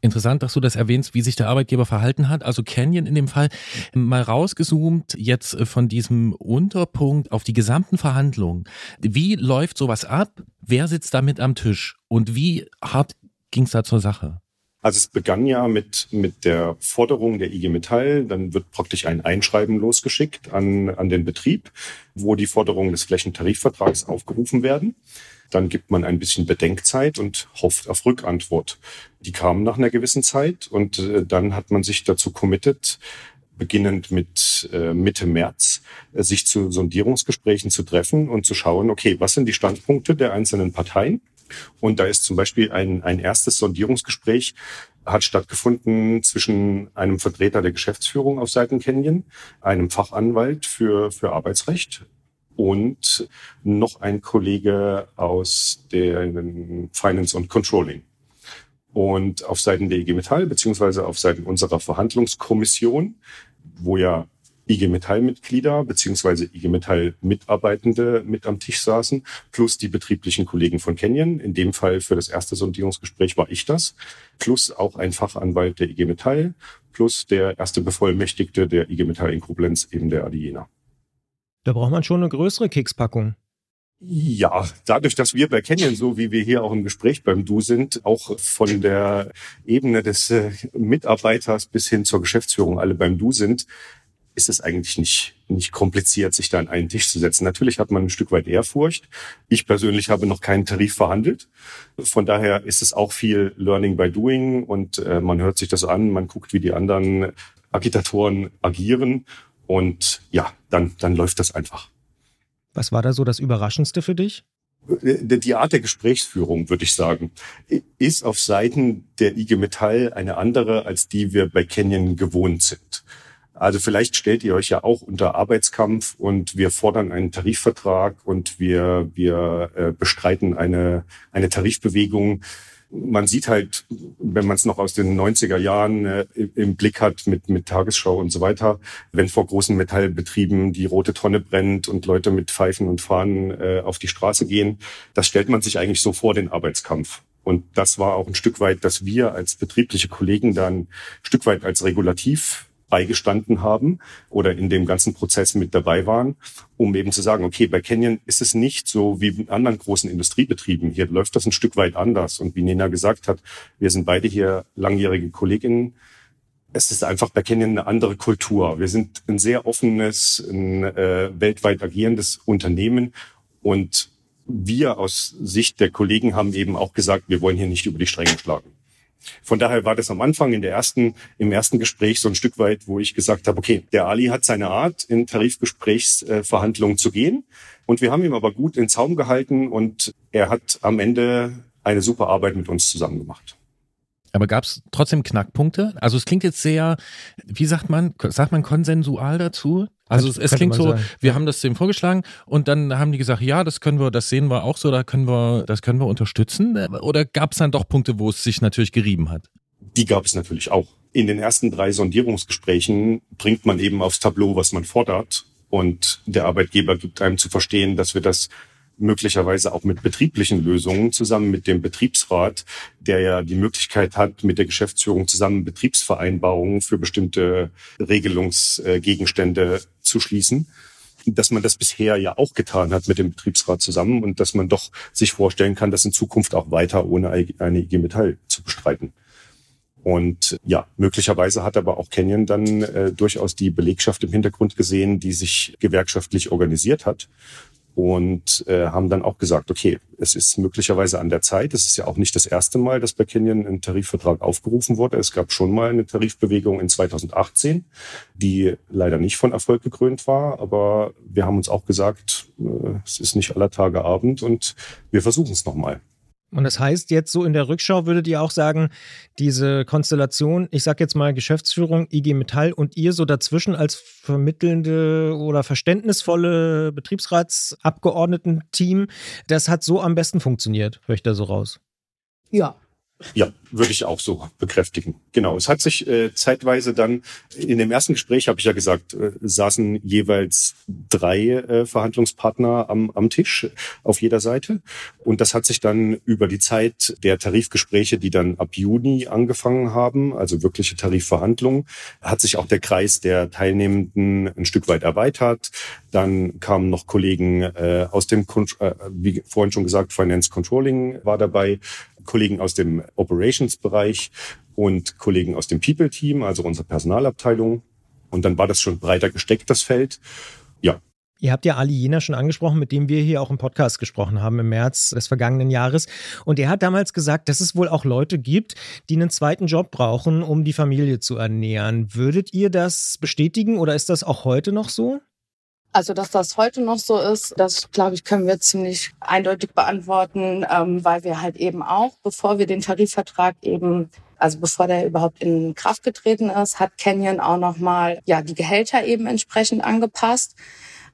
Interessant, dass du das erwähnst, wie sich der Arbeitgeber verhalten hat. Also Canyon in dem Fall mal rausgezoomt jetzt von diesem Unterpunkt auf die gesamten Verhandlungen. Wie läuft sowas ab? Wer sitzt da mit am Tisch? Und wie hart ging es da zur Sache? Also es begann ja mit, mit der Forderung der IG Metall. Dann wird praktisch ein Einschreiben losgeschickt an, an den Betrieb, wo die Forderungen des Flächentarifvertrags aufgerufen werden. Dann gibt man ein bisschen Bedenkzeit und hofft auf Rückantwort. Die kamen nach einer gewissen Zeit und äh, dann hat man sich dazu committed, beginnend mit äh, Mitte März, äh, sich zu Sondierungsgesprächen zu treffen und zu schauen, okay, was sind die Standpunkte der einzelnen Parteien? Und da ist zum Beispiel ein, ein erstes Sondierungsgespräch hat stattgefunden zwischen einem Vertreter der Geschäftsführung auf Seiten Canyon, einem Fachanwalt für, für Arbeitsrecht, und noch ein Kollege aus der Finance und Controlling. Und auf Seiten der IG Metall, beziehungsweise auf Seiten unserer Verhandlungskommission, wo ja IG Metall-Mitglieder beziehungsweise IG Metall-Mitarbeitende mit am Tisch saßen, plus die betrieblichen Kollegen von Canyon. In dem Fall für das erste Sondierungsgespräch war ich das, plus auch ein Fachanwalt der IG Metall, plus der erste Bevollmächtigte der IG Metall in Koblenz, eben der Adiena. Da braucht man schon eine größere Kekspackung. Ja, dadurch, dass wir bei Canyon, so wie wir hier auch im Gespräch beim Du sind, auch von der Ebene des äh, Mitarbeiters bis hin zur Geschäftsführung alle beim Du sind, ist es eigentlich nicht, nicht kompliziert, sich da an einen Tisch zu setzen. Natürlich hat man ein Stück weit Ehrfurcht. Ich persönlich habe noch keinen Tarif verhandelt. Von daher ist es auch viel Learning by Doing und äh, man hört sich das an, man guckt, wie die anderen Agitatoren agieren und ja, dann, dann läuft das einfach. Was war da so das Überraschendste für dich? Die Art der Gesprächsführung, würde ich sagen, ist auf Seiten der IG Metall eine andere, als die wir bei Canyon gewohnt sind. Also vielleicht stellt ihr euch ja auch unter Arbeitskampf und wir fordern einen Tarifvertrag und wir, wir äh, bestreiten eine, eine Tarifbewegung man sieht halt, wenn man es noch aus den 90er Jahren äh, im Blick hat mit, mit Tagesschau und so weiter, wenn vor großen Metallbetrieben die rote Tonne brennt und Leute mit Pfeifen und Fahnen äh, auf die Straße gehen, das stellt man sich eigentlich so vor den Arbeitskampf. Und das war auch ein Stück weit, dass wir als betriebliche Kollegen dann ein Stück weit als Regulativ beigestanden haben oder in dem ganzen Prozess mit dabei waren, um eben zu sagen, okay, bei Canyon ist es nicht so wie in anderen großen Industriebetrieben. Hier läuft das ein Stück weit anders. Und wie Nena gesagt hat, wir sind beide hier langjährige Kolleginnen. Es ist einfach bei Canyon eine andere Kultur. Wir sind ein sehr offenes, ein äh, weltweit agierendes Unternehmen und wir aus Sicht der Kollegen haben eben auch gesagt, wir wollen hier nicht über die Stränge schlagen. Von daher war das am Anfang in der ersten, im ersten Gespräch so ein Stück weit, wo ich gesagt habe, okay, der Ali hat seine Art, in Tarifgesprächsverhandlungen zu gehen. Und wir haben ihm aber gut in Zaum gehalten und er hat am Ende eine super Arbeit mit uns zusammen gemacht. Aber gab es trotzdem Knackpunkte? Also es klingt jetzt sehr, wie sagt man, sagt man konsensual dazu? Also es, es klingt so, sagen. wir haben das dem vorgeschlagen und dann haben die gesagt, ja, das können wir, das sehen wir auch so, da können wir, das können wir unterstützen. Oder gab es dann doch Punkte, wo es sich natürlich gerieben hat? Die gab es natürlich auch. In den ersten drei Sondierungsgesprächen bringt man eben aufs Tableau, was man fordert. Und der Arbeitgeber gibt einem zu verstehen, dass wir das möglicherweise auch mit betrieblichen Lösungen zusammen mit dem Betriebsrat, der ja die Möglichkeit hat, mit der Geschäftsführung zusammen Betriebsvereinbarungen für bestimmte Regelungsgegenstände zu schließen dass man das bisher ja auch getan hat mit dem Betriebsrat zusammen und dass man doch sich vorstellen kann, das in Zukunft auch weiter ohne eine IG Metall zu bestreiten. Und ja, möglicherweise hat aber auch Canyon dann äh, durchaus die Belegschaft im Hintergrund gesehen, die sich gewerkschaftlich organisiert hat und äh, haben dann auch gesagt, okay, es ist möglicherweise an der Zeit. Es ist ja auch nicht das erste Mal, dass bei Canyon ein Tarifvertrag aufgerufen wurde. Es gab schon mal eine Tarifbewegung in 2018, die leider nicht von Erfolg gekrönt war. Aber wir haben uns auch gesagt, äh, es ist nicht aller Tage Abend und wir versuchen es nochmal. Und das heißt, jetzt so in der Rückschau würdet ihr auch sagen, diese Konstellation, ich sag jetzt mal Geschäftsführung, IG Metall und ihr so dazwischen als vermittelnde oder verständnisvolle Betriebsratsabgeordneten-Team, das hat so am besten funktioniert, höre ich da so raus. Ja, ja, würde ich auch so bekräftigen. Genau. Es hat sich äh, zeitweise dann, in dem ersten Gespräch habe ich ja gesagt, äh, saßen jeweils drei äh, Verhandlungspartner am, am Tisch auf jeder Seite. Und das hat sich dann über die Zeit der Tarifgespräche, die dann ab Juni angefangen haben, also wirkliche Tarifverhandlungen, hat sich auch der Kreis der Teilnehmenden ein Stück weit erweitert. Dann kamen noch Kollegen äh, aus dem, äh, wie vorhin schon gesagt, Finance Controlling war dabei, Kollegen aus dem Operations-Bereich und Kollegen aus dem People-Team, also unserer Personalabteilung. Und dann war das schon breiter gesteckt, das Feld. Ja, Ihr habt ja Ali Jena schon angesprochen, mit dem wir hier auch im Podcast gesprochen haben im März des vergangenen Jahres. Und er hat damals gesagt, dass es wohl auch Leute gibt, die einen zweiten Job brauchen, um die Familie zu ernähren. Würdet ihr das bestätigen oder ist das auch heute noch so? Also, dass das heute noch so ist, das glaube ich, können wir ziemlich eindeutig beantworten, ähm, weil wir halt eben auch, bevor wir den Tarifvertrag eben, also bevor der überhaupt in Kraft getreten ist, hat Canyon auch nochmal ja die Gehälter eben entsprechend angepasst.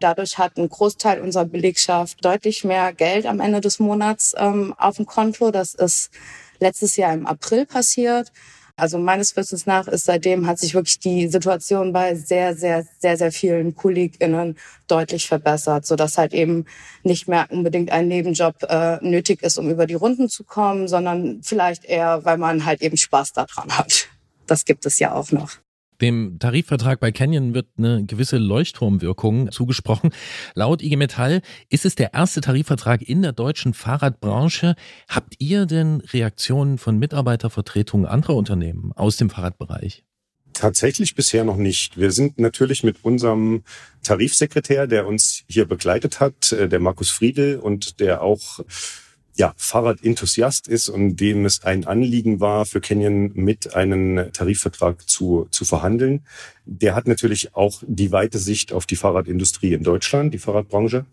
Dadurch hat ein Großteil unserer Belegschaft deutlich mehr Geld am Ende des Monats ähm, auf dem Konto. Das ist letztes Jahr im April passiert. Also meines Wissens nach ist seitdem hat sich wirklich die Situation bei sehr, sehr, sehr, sehr vielen KollegInnen deutlich verbessert, sodass halt eben nicht mehr unbedingt ein Nebenjob äh, nötig ist, um über die Runden zu kommen, sondern vielleicht eher, weil man halt eben Spaß daran hat. Das gibt es ja auch noch. Dem Tarifvertrag bei Canyon wird eine gewisse Leuchtturmwirkung zugesprochen. Laut IG Metall ist es der erste Tarifvertrag in der deutschen Fahrradbranche. Habt ihr denn Reaktionen von Mitarbeitervertretungen anderer Unternehmen aus dem Fahrradbereich? Tatsächlich bisher noch nicht. Wir sind natürlich mit unserem Tarifsekretär, der uns hier begleitet hat, äh, der Markus Friedel und der auch ja, Fahrradenthusiast ist und dem es ein Anliegen war, für Canyon mit einen Tarifvertrag zu, zu verhandeln. Der hat natürlich auch die weite Sicht auf die Fahrradindustrie in Deutschland, die Fahrradbranche.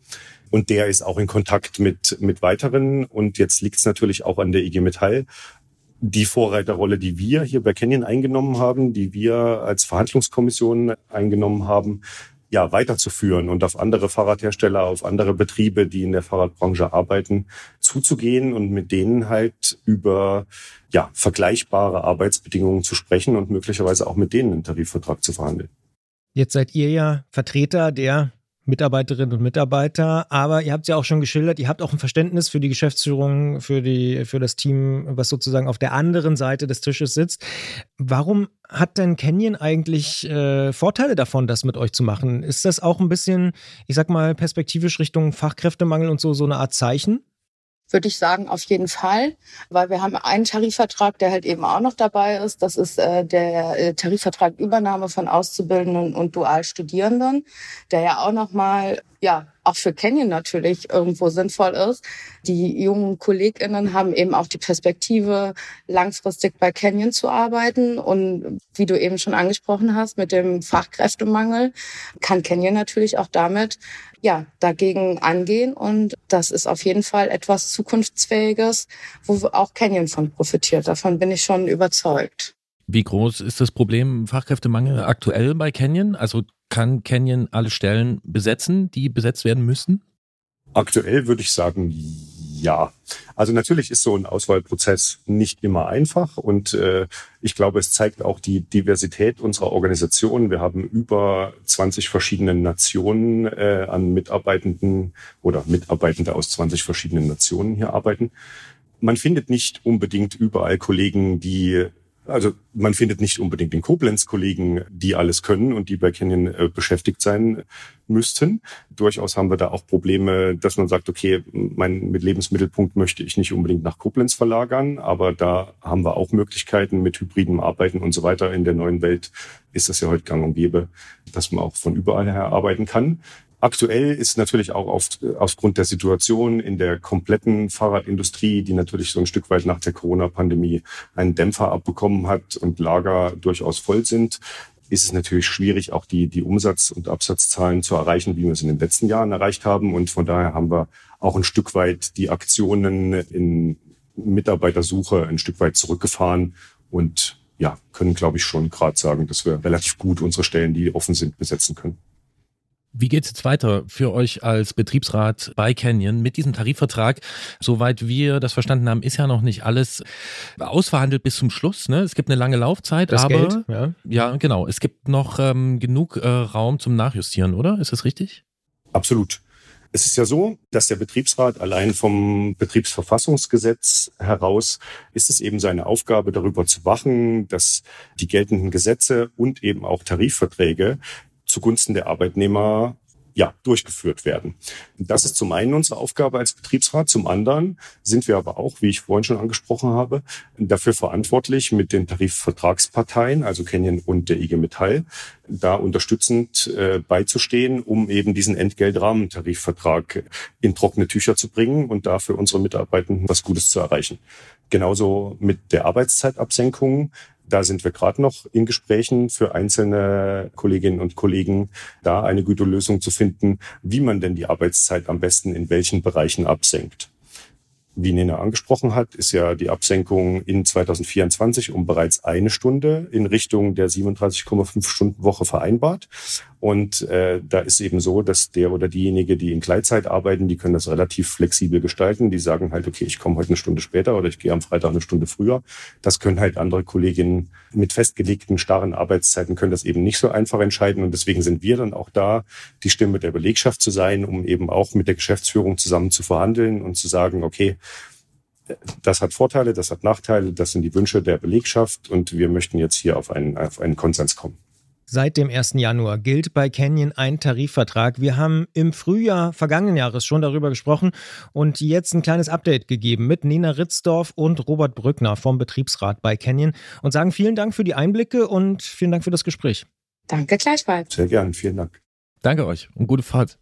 Und der ist auch in Kontakt mit, mit weiteren. Und jetzt liegt es natürlich auch an der IG Metall, die Vorreiterrolle, die wir hier bei Canyon eingenommen haben, die wir als Verhandlungskommission eingenommen haben, ja, weiterzuführen und auf andere Fahrradhersteller, auf andere Betriebe, die in der Fahrradbranche arbeiten, zuzugehen und mit denen halt über ja, vergleichbare Arbeitsbedingungen zu sprechen und möglicherweise auch mit denen einen Tarifvertrag zu verhandeln. Jetzt seid ihr ja Vertreter der Mitarbeiterinnen und Mitarbeiter. Aber ihr habt ja auch schon geschildert, ihr habt auch ein Verständnis für die Geschäftsführung, für, die, für das Team, was sozusagen auf der anderen Seite des Tisches sitzt. Warum hat denn Canyon eigentlich äh, Vorteile davon, das mit euch zu machen? Ist das auch ein bisschen, ich sag mal, perspektivisch Richtung Fachkräftemangel und so, so eine Art Zeichen? Würde ich sagen, auf jeden Fall, weil wir haben einen Tarifvertrag, der halt eben auch noch dabei ist. Das ist äh, der äh, Tarifvertrag Übernahme von Auszubildenden und Dualstudierenden, der ja auch noch mal ja auch für Canyon natürlich irgendwo sinnvoll ist. Die jungen KollegInnen haben eben auch die Perspektive, langfristig bei Canyon zu arbeiten. Und wie du eben schon angesprochen hast, mit dem Fachkräftemangel kann Canyon natürlich auch damit ja, dagegen angehen. Und das ist auf jeden Fall etwas Zukunftsfähiges, wo auch Canyon von profitiert. Davon bin ich schon überzeugt. Wie groß ist das Problem Fachkräftemangel aktuell bei Canyon? Also kann Canyon alle Stellen besetzen, die besetzt werden müssen? Aktuell würde ich sagen, ja. Also natürlich ist so ein Auswahlprozess nicht immer einfach und äh, ich glaube, es zeigt auch die Diversität unserer Organisation. Wir haben über 20 verschiedene Nationen äh, an Mitarbeitenden oder Mitarbeitende aus 20 verschiedenen Nationen hier arbeiten. Man findet nicht unbedingt überall Kollegen, die also man findet nicht unbedingt den Koblenz-Kollegen, die alles können und die bei Canyon äh, beschäftigt sein müssten. Durchaus haben wir da auch Probleme, dass man sagt, okay, mein mit Lebensmittelpunkt möchte ich nicht unbedingt nach Koblenz verlagern, aber da haben wir auch Möglichkeiten mit hybriden Arbeiten und so weiter. In der neuen Welt ist das ja heute gang und gäbe, dass man auch von überall her arbeiten kann. Aktuell ist natürlich auch auf, aufgrund der Situation in der kompletten Fahrradindustrie, die natürlich so ein Stück weit nach der Corona-Pandemie einen Dämpfer abbekommen hat und Lager durchaus voll sind, ist es natürlich schwierig, auch die, die Umsatz- und Absatzzahlen zu erreichen, wie wir es in den letzten Jahren erreicht haben. Und von daher haben wir auch ein Stück weit die Aktionen in Mitarbeitersuche ein Stück weit zurückgefahren und ja, können, glaube ich, schon gerade sagen, dass wir relativ gut unsere Stellen, die offen sind, besetzen können. Wie geht es jetzt weiter für euch als Betriebsrat bei Canyon mit diesem Tarifvertrag? Soweit wir das verstanden haben, ist ja noch nicht alles ausverhandelt bis zum Schluss. Ne? Es gibt eine lange Laufzeit, Das aber Geld, ja. ja, genau. Es gibt noch ähm, genug äh, Raum zum Nachjustieren, oder? Ist das richtig? Absolut. Es ist ja so, dass der Betriebsrat allein vom Betriebsverfassungsgesetz heraus ist es eben seine Aufgabe, darüber zu wachen, dass die geltenden Gesetze und eben auch Tarifverträge zugunsten der Arbeitnehmer ja, durchgeführt werden. Das ist zum einen unsere Aufgabe als Betriebsrat. Zum anderen sind wir aber auch, wie ich vorhin schon angesprochen habe, dafür verantwortlich mit den Tarifvertragsparteien, also Canyon und der IG Metall, da unterstützend äh, beizustehen, um eben diesen Entgeltrahmentarifvertrag in trockene Tücher zu bringen und da für unsere Mitarbeitenden was Gutes zu erreichen. Genauso mit der Arbeitszeitabsenkung. Da sind wir gerade noch in Gesprächen für einzelne Kolleginnen und Kollegen, da eine gute Lösung zu finden, wie man denn die Arbeitszeit am besten in welchen Bereichen absenkt. Wie Nena angesprochen hat, ist ja die Absenkung in 2024 um bereits eine Stunde in Richtung der 37,5 Stunden Woche vereinbart. Und äh, da ist eben so, dass der oder diejenige, die in Gleitzeit arbeiten, die können das relativ flexibel gestalten. Die sagen halt, okay, ich komme heute eine Stunde später oder ich gehe am Freitag eine Stunde früher. Das können halt andere Kolleginnen mit festgelegten starren Arbeitszeiten können das eben nicht so einfach entscheiden. Und deswegen sind wir dann auch da, die Stimme der Belegschaft zu sein, um eben auch mit der Geschäftsführung zusammen zu verhandeln und zu sagen, okay, das hat Vorteile, das hat Nachteile, das sind die Wünsche der Belegschaft und wir möchten jetzt hier auf einen, auf einen Konsens kommen. Seit dem 1. Januar gilt bei Canyon ein Tarifvertrag. Wir haben im Frühjahr vergangenen Jahres schon darüber gesprochen und jetzt ein kleines Update gegeben mit Nina Ritzdorf und Robert Brückner vom Betriebsrat bei Canyon und sagen vielen Dank für die Einblicke und vielen Dank für das Gespräch. Danke gleichfalls. Sehr gern, vielen Dank. Danke euch und gute Fahrt.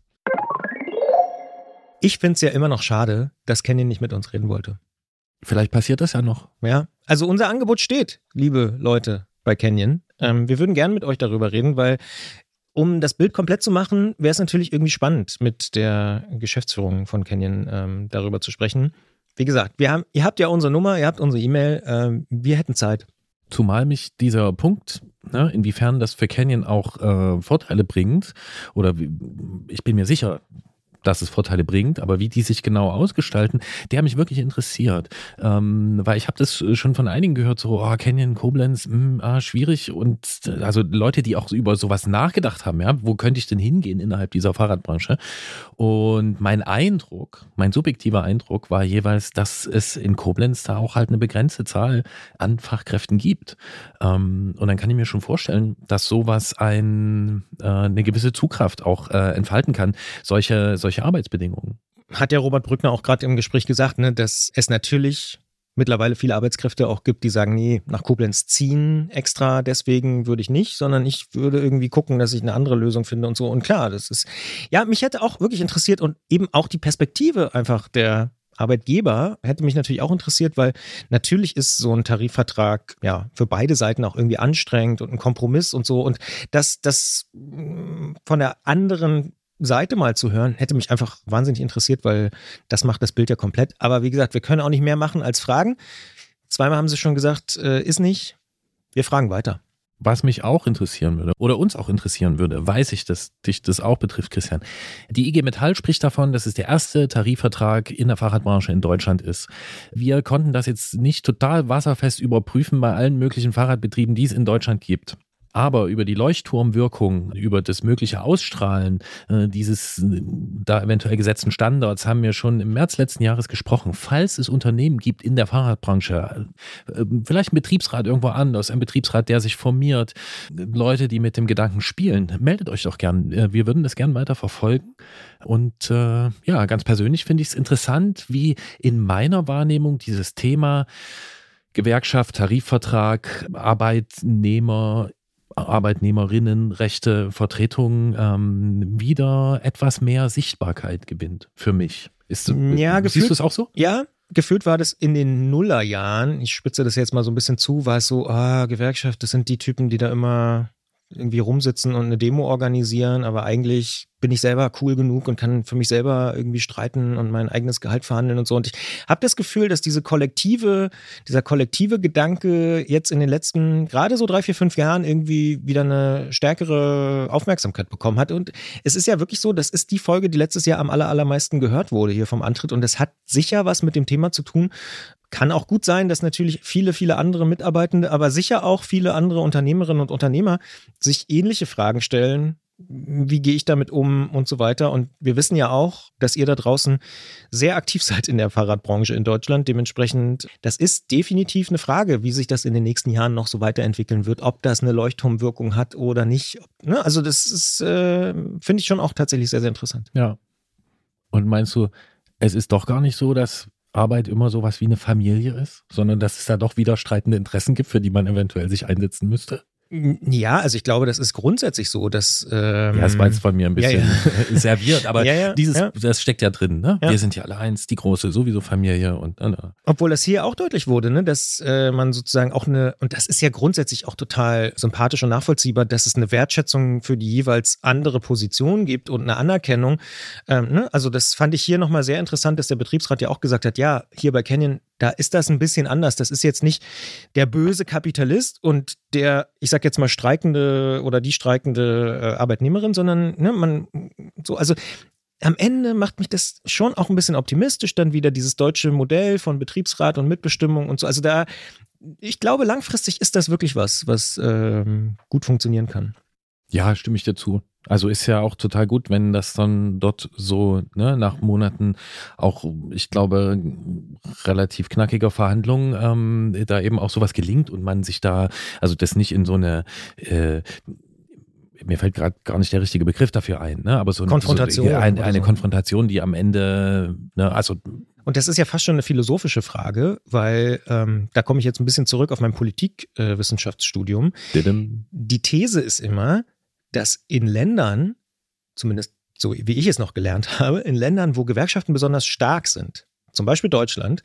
Ich finde es ja immer noch schade, dass Canyon nicht mit uns reden wollte. Vielleicht passiert das ja noch. Ja, also unser Angebot steht, liebe Leute bei Canyon. Ähm, wir würden gerne mit euch darüber reden, weil um das Bild komplett zu machen, wäre es natürlich irgendwie spannend, mit der Geschäftsführung von Canyon ähm, darüber zu sprechen. Wie gesagt, wir haben, ihr habt ja unsere Nummer, ihr habt unsere E-Mail, ähm, wir hätten Zeit. Zumal mich dieser Punkt, ne, inwiefern das für Canyon auch äh, Vorteile bringt, oder ich bin mir sicher, dass es Vorteile bringt, aber wie die sich genau ausgestalten, der hat mich wirklich interessiert. Ähm, weil ich habe das schon von einigen gehört, so, oh, Canyon, Koblenz, mh, ah, schwierig. Und äh, also Leute, die auch über sowas nachgedacht haben, ja, wo könnte ich denn hingehen innerhalb dieser Fahrradbranche? Und mein Eindruck, mein subjektiver Eindruck war jeweils, dass es in Koblenz da auch halt eine begrenzte Zahl an Fachkräften gibt. Ähm, und dann kann ich mir schon vorstellen, dass sowas ein, äh, eine gewisse Zugkraft auch äh, entfalten kann. Solche, solche Arbeitsbedingungen. Hat ja Robert Brückner auch gerade im Gespräch gesagt, ne, dass es natürlich mittlerweile viele Arbeitskräfte auch gibt, die sagen, nee, nach Koblenz ziehen extra, deswegen würde ich nicht, sondern ich würde irgendwie gucken, dass ich eine andere Lösung finde und so. Und klar, das ist, ja, mich hätte auch wirklich interessiert und eben auch die Perspektive einfach der Arbeitgeber hätte mich natürlich auch interessiert, weil natürlich ist so ein Tarifvertrag ja für beide Seiten auch irgendwie anstrengend und ein Kompromiss und so. Und das, das mh, von der anderen Seite mal zu hören, hätte mich einfach wahnsinnig interessiert, weil das macht das Bild ja komplett. Aber wie gesagt, wir können auch nicht mehr machen als fragen. Zweimal haben sie schon gesagt, äh, ist nicht. Wir fragen weiter. Was mich auch interessieren würde oder uns auch interessieren würde, weiß ich, dass dich das auch betrifft, Christian. Die IG Metall spricht davon, dass es der erste Tarifvertrag in der Fahrradbranche in Deutschland ist. Wir konnten das jetzt nicht total wasserfest überprüfen bei allen möglichen Fahrradbetrieben, die es in Deutschland gibt. Aber über die Leuchtturmwirkung, über das mögliche Ausstrahlen äh, dieses äh, da eventuell gesetzten Standards haben wir schon im März letzten Jahres gesprochen. Falls es Unternehmen gibt in der Fahrradbranche, äh, vielleicht ein Betriebsrat irgendwo anders, ein Betriebsrat, der sich formiert, Leute, die mit dem Gedanken spielen, meldet euch doch gern. Äh, wir würden das gern weiter verfolgen. Und äh, ja, ganz persönlich finde ich es interessant, wie in meiner Wahrnehmung dieses Thema Gewerkschaft, Tarifvertrag, Arbeitnehmer Arbeitnehmerinnenrechte Vertretung ähm, wieder etwas mehr Sichtbarkeit gewinnt für mich. Ist, Ja, gefühlt- siehst du es auch so? Ja, gefühlt war das in den Nullerjahren, ich spitze das jetzt mal so ein bisschen zu, war es so, ah, Gewerkschaft, das sind die Typen, die da immer irgendwie rumsitzen und eine Demo organisieren, aber eigentlich bin ich selber cool genug und kann für mich selber irgendwie streiten und mein eigenes Gehalt verhandeln und so. Und ich habe das Gefühl, dass diese kollektive, dieser kollektive Gedanke jetzt in den letzten, gerade so drei, vier, fünf Jahren irgendwie wieder eine stärkere Aufmerksamkeit bekommen hat. Und es ist ja wirklich so, das ist die Folge, die letztes Jahr am aller, allermeisten gehört wurde hier vom Antritt. Und das hat sicher was mit dem Thema zu tun. Kann auch gut sein, dass natürlich viele, viele andere Mitarbeitende, aber sicher auch viele andere Unternehmerinnen und Unternehmer sich ähnliche Fragen stellen. Wie gehe ich damit um und so weiter? Und wir wissen ja auch, dass ihr da draußen sehr aktiv seid in der Fahrradbranche in Deutschland. Dementsprechend, das ist definitiv eine Frage, wie sich das in den nächsten Jahren noch so weiterentwickeln wird, ob das eine Leuchtturmwirkung hat oder nicht. Ne? Also, das ist, äh, finde ich schon auch tatsächlich sehr, sehr interessant. Ja. Und meinst du, es ist doch gar nicht so, dass Arbeit immer sowas wie eine Familie ist, sondern dass es da doch widerstreitende Interessen gibt, für die man eventuell sich einsetzen müsste? Ja, also ich glaube, das ist grundsätzlich so, dass. Ähm, Ja, das war jetzt von mir ein ja, bisschen serviert, aber Ja, ja, dieses, ja. das steckt ja drin, ne? Ja. Wir sind ja alle eins, die große, sowieso Familie und äh, Obwohl das hier auch deutlich wurde, ne, dass äh, man sozusagen auch eine, und das ist ja grundsätzlich auch total sympathisch und nachvollziehbar, dass es eine Wertschätzung für die jeweils andere Position gibt und eine Anerkennung. Ähm, ne? Also das fand ich hier nochmal sehr interessant, dass der Betriebsrat ja auch gesagt hat, ja, hier bei Canyon, da ist das ein bisschen anders. Das ist jetzt nicht der böse Kapitalist und der, ich sag jetzt mal, streikende oder die streikende äh, Arbeitnehmerin, sondern ne, man so, also am Ende macht mich das schon auch ein bisschen optimistisch, dann wieder dieses deutsche Modell von Betriebsrat und Mitbestimmung und so. Also da, ich glaube, langfristig ist das wirklich was, was ähm, gut funktionieren kann. Ja, stimme ich dir zu. Also ist ja auch total gut, wenn das dann dort so ne, nach Monaten auch, ich glaube, relativ knackiger Verhandlungen ähm, da eben auch sowas gelingt und man sich da, also das nicht in so eine äh, mir fällt gerade gar nicht der richtige Begriff dafür ein, ne? aber so eine- Konfrontation so, ein, oder eine so. Konfrontation, die am Ende, ne, also Und das ist ja fast schon eine philosophische Frage, weil ähm, da komme ich jetzt ein bisschen zurück auf mein Politikwissenschaftsstudium. didim, Die These ist immer, dass in Ländern, zumindest so wie ich es noch gelernt habe, in Ländern, wo Gewerkschaften besonders stark sind, zum Beispiel Deutschland,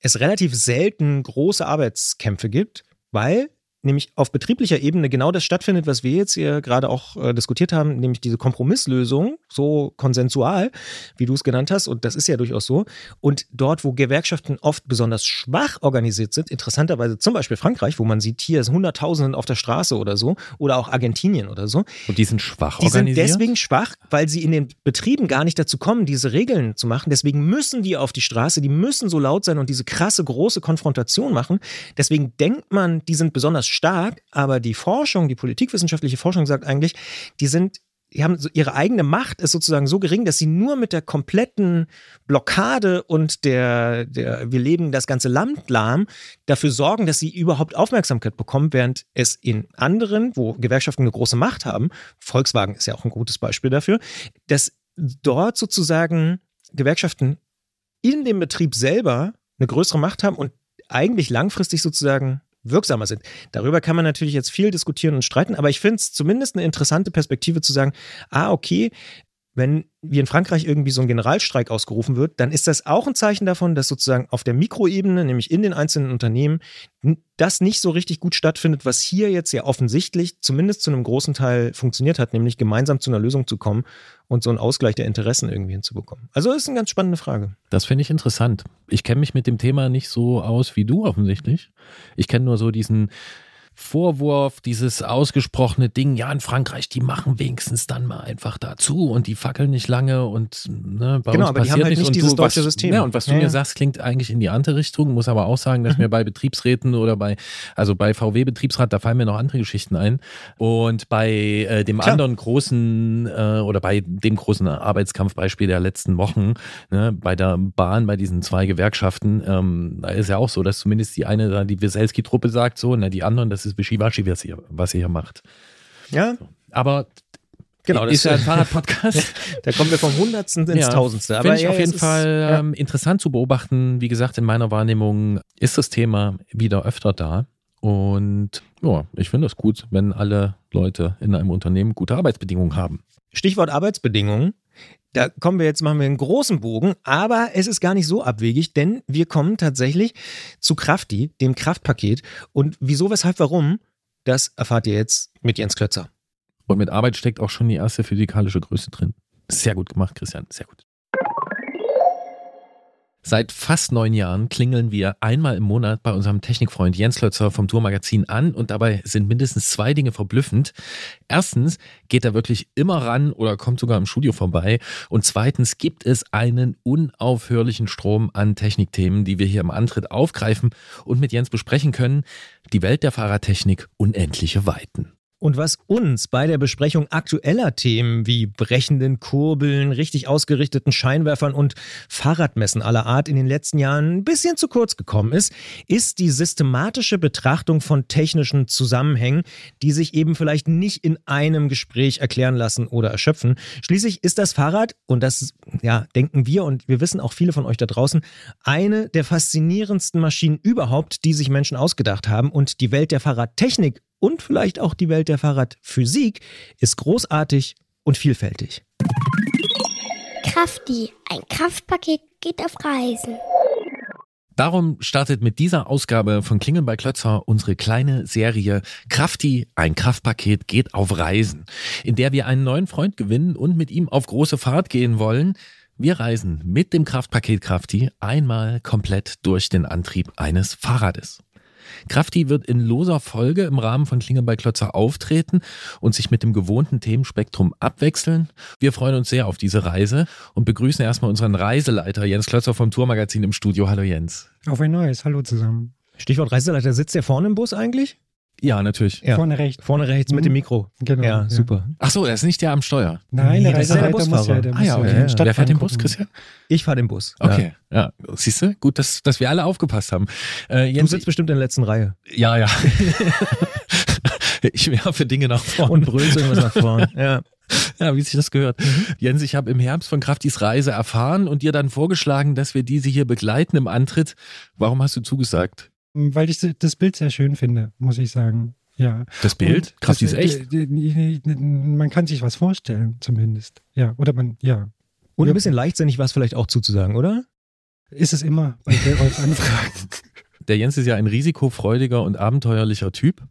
es relativ selten große Arbeitskämpfe gibt, weil nämlich auf betrieblicher Ebene genau das stattfindet, was wir jetzt hier gerade auch äh, diskutiert haben, nämlich diese Kompromisslösung, so konsensual, wie du es genannt hast, und das ist ja durchaus so. Und dort, wo Gewerkschaften oft besonders schwach organisiert sind, interessanterweise zum Beispiel Frankreich, wo man sieht, hier ist Hunderttausenden auf der Straße oder so, oder auch Argentinien oder so, und die sind schwach die sind organisiert. deswegen schwach, weil sie in den Betrieben gar nicht dazu kommen, diese Regeln zu machen. Deswegen müssen die auf die Straße, die müssen so laut sein und diese krasse, große Konfrontation machen. Deswegen denkt man, die sind besonders stark, aber die Forschung, die politikwissenschaftliche Forschung sagt eigentlich, die sind die haben so ihre eigene Macht ist sozusagen so gering, dass sie nur mit der kompletten Blockade und der, der wir leben das ganze Land lahm dafür sorgen, dass sie überhaupt Aufmerksamkeit bekommen, während es in anderen, wo Gewerkschaften eine große Macht haben, Volkswagen ist ja auch ein gutes Beispiel dafür, dass dort sozusagen Gewerkschaften in dem Betrieb selber eine größere Macht haben und eigentlich langfristig sozusagen wirksamer sind. Darüber kann man natürlich jetzt viel diskutieren und streiten, aber ich finde es zumindest eine interessante Perspektive zu sagen, ah, okay, wenn wie in Frankreich irgendwie so ein Generalstreik ausgerufen wird, dann ist das auch ein Zeichen davon, dass sozusagen auf der Mikroebene, nämlich in den einzelnen Unternehmen, das nicht so richtig gut stattfindet, was hier jetzt ja offensichtlich zumindest zu einem großen Teil funktioniert hat, nämlich gemeinsam zu einer Lösung zu kommen und so einen Ausgleich der Interessen irgendwie hinzubekommen. Also ist eine ganz spannende Frage. Das finde ich interessant. Ich kenne mich mit dem Thema nicht so aus wie du offensichtlich. Ich kenne nur so diesen Vorwurf, dieses ausgesprochene Ding, ja, in Frankreich, die machen wenigstens dann mal einfach dazu und die fackeln nicht lange und ne, bei Genau, uns aber die passiert haben halt nicht dieses du, deutsche was, System. Ja, und was du Ja, mir ja. sagst, klingt eigentlich in die andere Richtung, muss aber auch sagen, dass Mhm. mir bei Betriebsräten oder bei, also bei VW-Betriebsrat, da fallen mir noch andere Geschichten ein. Und bei äh, dem Klar. anderen großen äh, oder bei dem großen Arbeitskampfbeispiel der letzten Wochen, ne, bei der Bahn, bei diesen zwei Gewerkschaften, ähm, da ist ja auch so, dass zumindest die eine da, die Wieselski-Truppe sagt so, na, die anderen, das ist Wischiwaschi, was ihr, was ihr hier macht. Ja, Aber genau. ist ja ein Das, Fahrradpodcast. da kommen wir vom Hundertsten ins Ja, Tausendste. Finde ich ja, auf jeden es ist- Fall ja. ähm, interessant zu beobachten. Wie gesagt, in meiner Wahrnehmung ist das Thema wieder öfter da. Und ja, ich finde das gut, wenn alle Leute in einem Unternehmen gute Arbeitsbedingungen haben. Stichwort Arbeitsbedingungen. Da kommen wir jetzt, machen wir einen großen Bogen, aber es ist gar nicht so abwegig, denn wir kommen tatsächlich zu Krafti, dem Kraftpaket. Und wieso, weshalb, warum, das erfahrt ihr jetzt mit Jens Klötzer. Und mit Arbeit steckt auch schon die erste physikalische Größe drin. Sehr gut gemacht, Christian, sehr gut. Seit fast neun Jahren klingeln wir einmal im Monat bei unserem Technikfreund Jens Lötzer vom Tourmagazin an und dabei sind mindestens zwei Dinge verblüffend. Erstens geht er wirklich immer ran oder kommt sogar im Studio vorbei und zweitens gibt es einen unaufhörlichen Strom an Technikthemen, die wir hier im Antritt aufgreifen und mit Jens besprechen können. Die Welt der Fahrradtechnik unendliche Weiten. Und was uns bei der Besprechung aktueller Themen wie brechenden Kurbeln, richtig ausgerichteten Scheinwerfern und Fahrradmessen aller Art in den letzten Jahren ein bisschen zu kurz gekommen ist, ist die systematische Betrachtung von technischen Zusammenhängen, die sich eben vielleicht nicht in einem Gespräch erklären lassen oder erschöpfen. Schließlich ist das Fahrrad, und das ja, denken wir und wir wissen auch viele von euch da draußen, eine der faszinierendsten Maschinen überhaupt, die sich Menschen ausgedacht haben und die Welt der Fahrradtechnik und vielleicht auch die Welt der Fahrradphysik ist großartig und vielfältig. Krafti, ein Kraftpaket geht auf Reisen. Darum startet mit dieser Ausgabe von Klingen bei Klötzer unsere kleine Serie Krafti, ein Kraftpaket geht auf Reisen, in der wir einen neuen Freund gewinnen und mit ihm auf große Fahrt gehen wollen. Wir reisen mit dem Kraftpaket Krafti einmal komplett durch den Antrieb eines Fahrrades. Krafti wird in loser Folge im Rahmen von Klinge bei Klötzer auftreten und sich mit dem gewohnten Themenspektrum abwechseln. Wir freuen uns sehr auf diese Reise und begrüßen erstmal unseren Reiseleiter Jens Klötzer vom Tourmagazin im Studio. Hallo Jens. Auf ein neues. Hallo zusammen. Stichwort Reiseleiter, sitzt der vorne im Bus eigentlich? Ja, natürlich. Ja. Vorne rechts. Vorne rechts mit dem Mikro. Genau. Ja, super. Ach so, er ist nicht der am Steuer. Nein, Nee, der das ist ja der muss Busfahrer. ja, der Ah ja, ja okay. den Wer fährt den Bus. Christian? Ich fahre den Bus. Okay, ja. Siehst du? Gut, dass, dass wir alle aufgepasst haben. Äh, Ja. Du Jens, sitzt bestimmt in der letzten Reihe ja, ja. ich werfe Dinge nach vorne. und brüllst irgendwas nach vorne. Ja. Ja, wie sich das gehört. Jens, ich habe im Herbst von Kraftis Reise erfahren und dir dann vorgeschlagen, dass wir diese hier begleiten im Antritt. Warum hast du zugesagt? Weil ich das Bild sehr schön finde, muss ich sagen. Ja. Das Bild? Und ist das- echt. d- d- d- Man kann sich was vorstellen, zumindest. Ja, oder man, ja. Und ein bisschen leichtsinnig war es vielleicht auch zuzusagen, oder? Ist es immer bei Rolfs Anfragen. Der Jens ist ja ein risikofreudiger und abenteuerlicher Typ.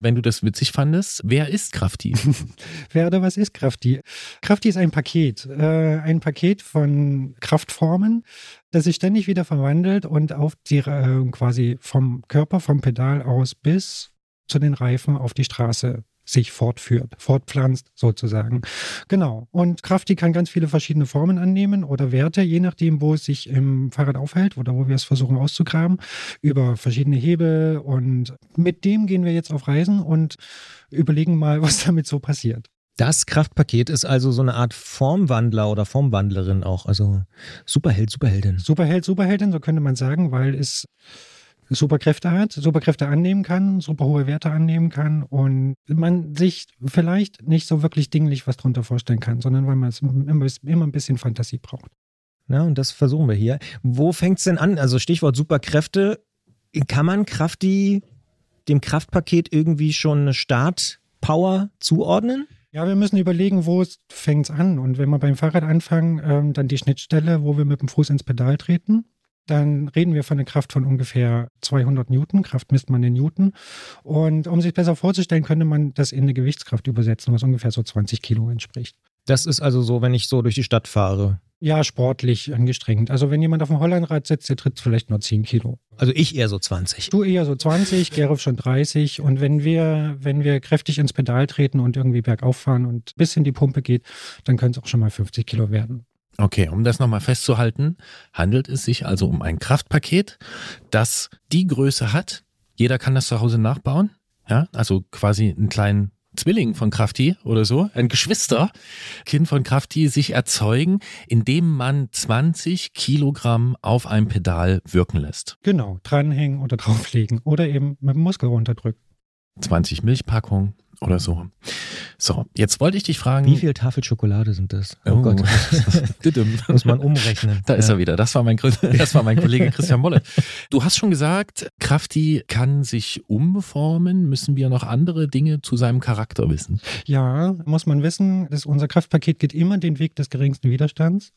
Wenn du das witzig fandest, wer ist Krafti? Wer oder was ist Krafti? Krafti ist ein Paket. Äh, ein Paket von Kraftformen, das sich ständig wieder verwandelt und auf die äh, quasi vom Körper, vom Pedal aus bis zu den Reifen auf die Straße sich fortführt, fortpflanzt sozusagen. Genau. Und Krafti kann ganz viele verschiedene Formen annehmen oder Werte, je nachdem, wo es sich im Fahrrad aufhält oder wo wir es versuchen auszugraben, über verschiedene Hebel. Und mit dem gehen wir jetzt auf Reisen und überlegen mal, was damit so passiert. Das Kraftpaket ist also so eine Art Formwandler oder Formwandlerin auch. Also Superheld, Superheldin. Superheld, Superheldin, so könnte man sagen, weil es Superkräfte hat, Superkräfte annehmen kann, super hohe Werte annehmen kann und man sich vielleicht nicht so wirklich dinglich was drunter vorstellen kann, sondern weil man es immer, immer ein bisschen Fantasie braucht. Ja, und das versuchen wir hier. Wo fängt's denn an? Also Stichwort Superkräfte. Kann man Krafti dem Kraftpaket irgendwie schon eine Startpower zuordnen? Ja, wir müssen überlegen, wo es fängt an. Und wenn wir beim Fahrrad anfangen, ähm, dann die Schnittstelle, wo wir mit dem Fuß ins Pedal treten. Dann reden wir von einer Kraft von ungefähr 200 Newton. Kraft misst man in Newton. Und um sich besser vorzustellen, könnte man das in eine Gewichtskraft übersetzen, was ungefähr so 20 Kilo entspricht. Das ist also so, wenn ich so durch die Stadt fahre. Ja, sportlich angestrengt. Also wenn jemand auf dem Hollandrad sitzt, der tritt vielleicht nur 10 Kilo. Also ich eher so 20. Du eher so 20, Gerolf schon 30. Und wenn wir, wenn wir kräftig ins Pedal treten und irgendwie bergauf fahren und bis in die Pumpe geht, dann können es auch schon mal 50 Kilo werden. Okay, um das nochmal festzuhalten, handelt es sich also um ein Kraftpaket, das die Größe hat. Jeder kann das zu Hause nachbauen. Ja, also quasi einen kleinen Zwilling von Krafti oder so, ein Geschwisterkind von Krafti sich erzeugen, indem man 20 Kilogramm auf einem Pedal wirken lässt. Genau, dranhängen oder drauflegen oder eben mit dem Muskel runterdrücken. 20 Milchpackungen oder so. So, jetzt wollte ich dich fragen. Wie viel Tafel Schokolade sind das? Oh, Gott. Muss man umrechnen. Da ist er wieder. Das war mein, das war mein Kollege Christian Molle. Du hast schon gesagt, Krafti kann sich umformen. Müssen wir noch andere Dinge zu seinem Charakter wissen? Ja, muss man wissen, dass unser Kraftpaket geht immer den Weg des geringsten Widerstands